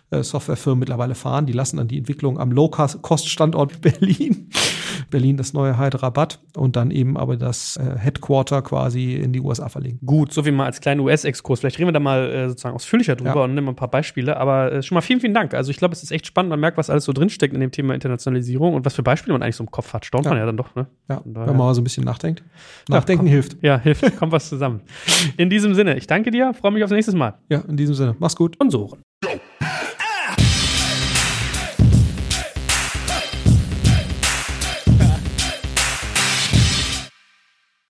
äh, Softwarefirmen mittlerweile fahren. Die lassen dann die Entwicklung am Low-Cost-Standort Berlin Berlin das neue Hyderabad und dann eben aber das äh, Headquarter quasi in die USA verlegen. Gut, so wie mal als kleinen US-Exkurs. Vielleicht reden wir da mal äh, sozusagen ausführlicher drüber ja. und nehmen ein paar Beispiele. Aber äh, schon mal vielen, vielen Dank. Also ich glaube, es ist echt spannend. Man merkt, was alles so drinsteckt in dem Thema Internationalisierung und was für Beispiele man eigentlich so im Kopf hat. Staunt ja. man ja dann doch. Ne? Ja, wenn man mal so ein bisschen nachdenkt. Nachdenken ja, hilft. Ja, hilft. Kommt was zusammen. In diesem Sinne, ich danke dir. Freue mich aufs nächste Mal. Ja, in diesem Sinne. Mach's gut. Und so.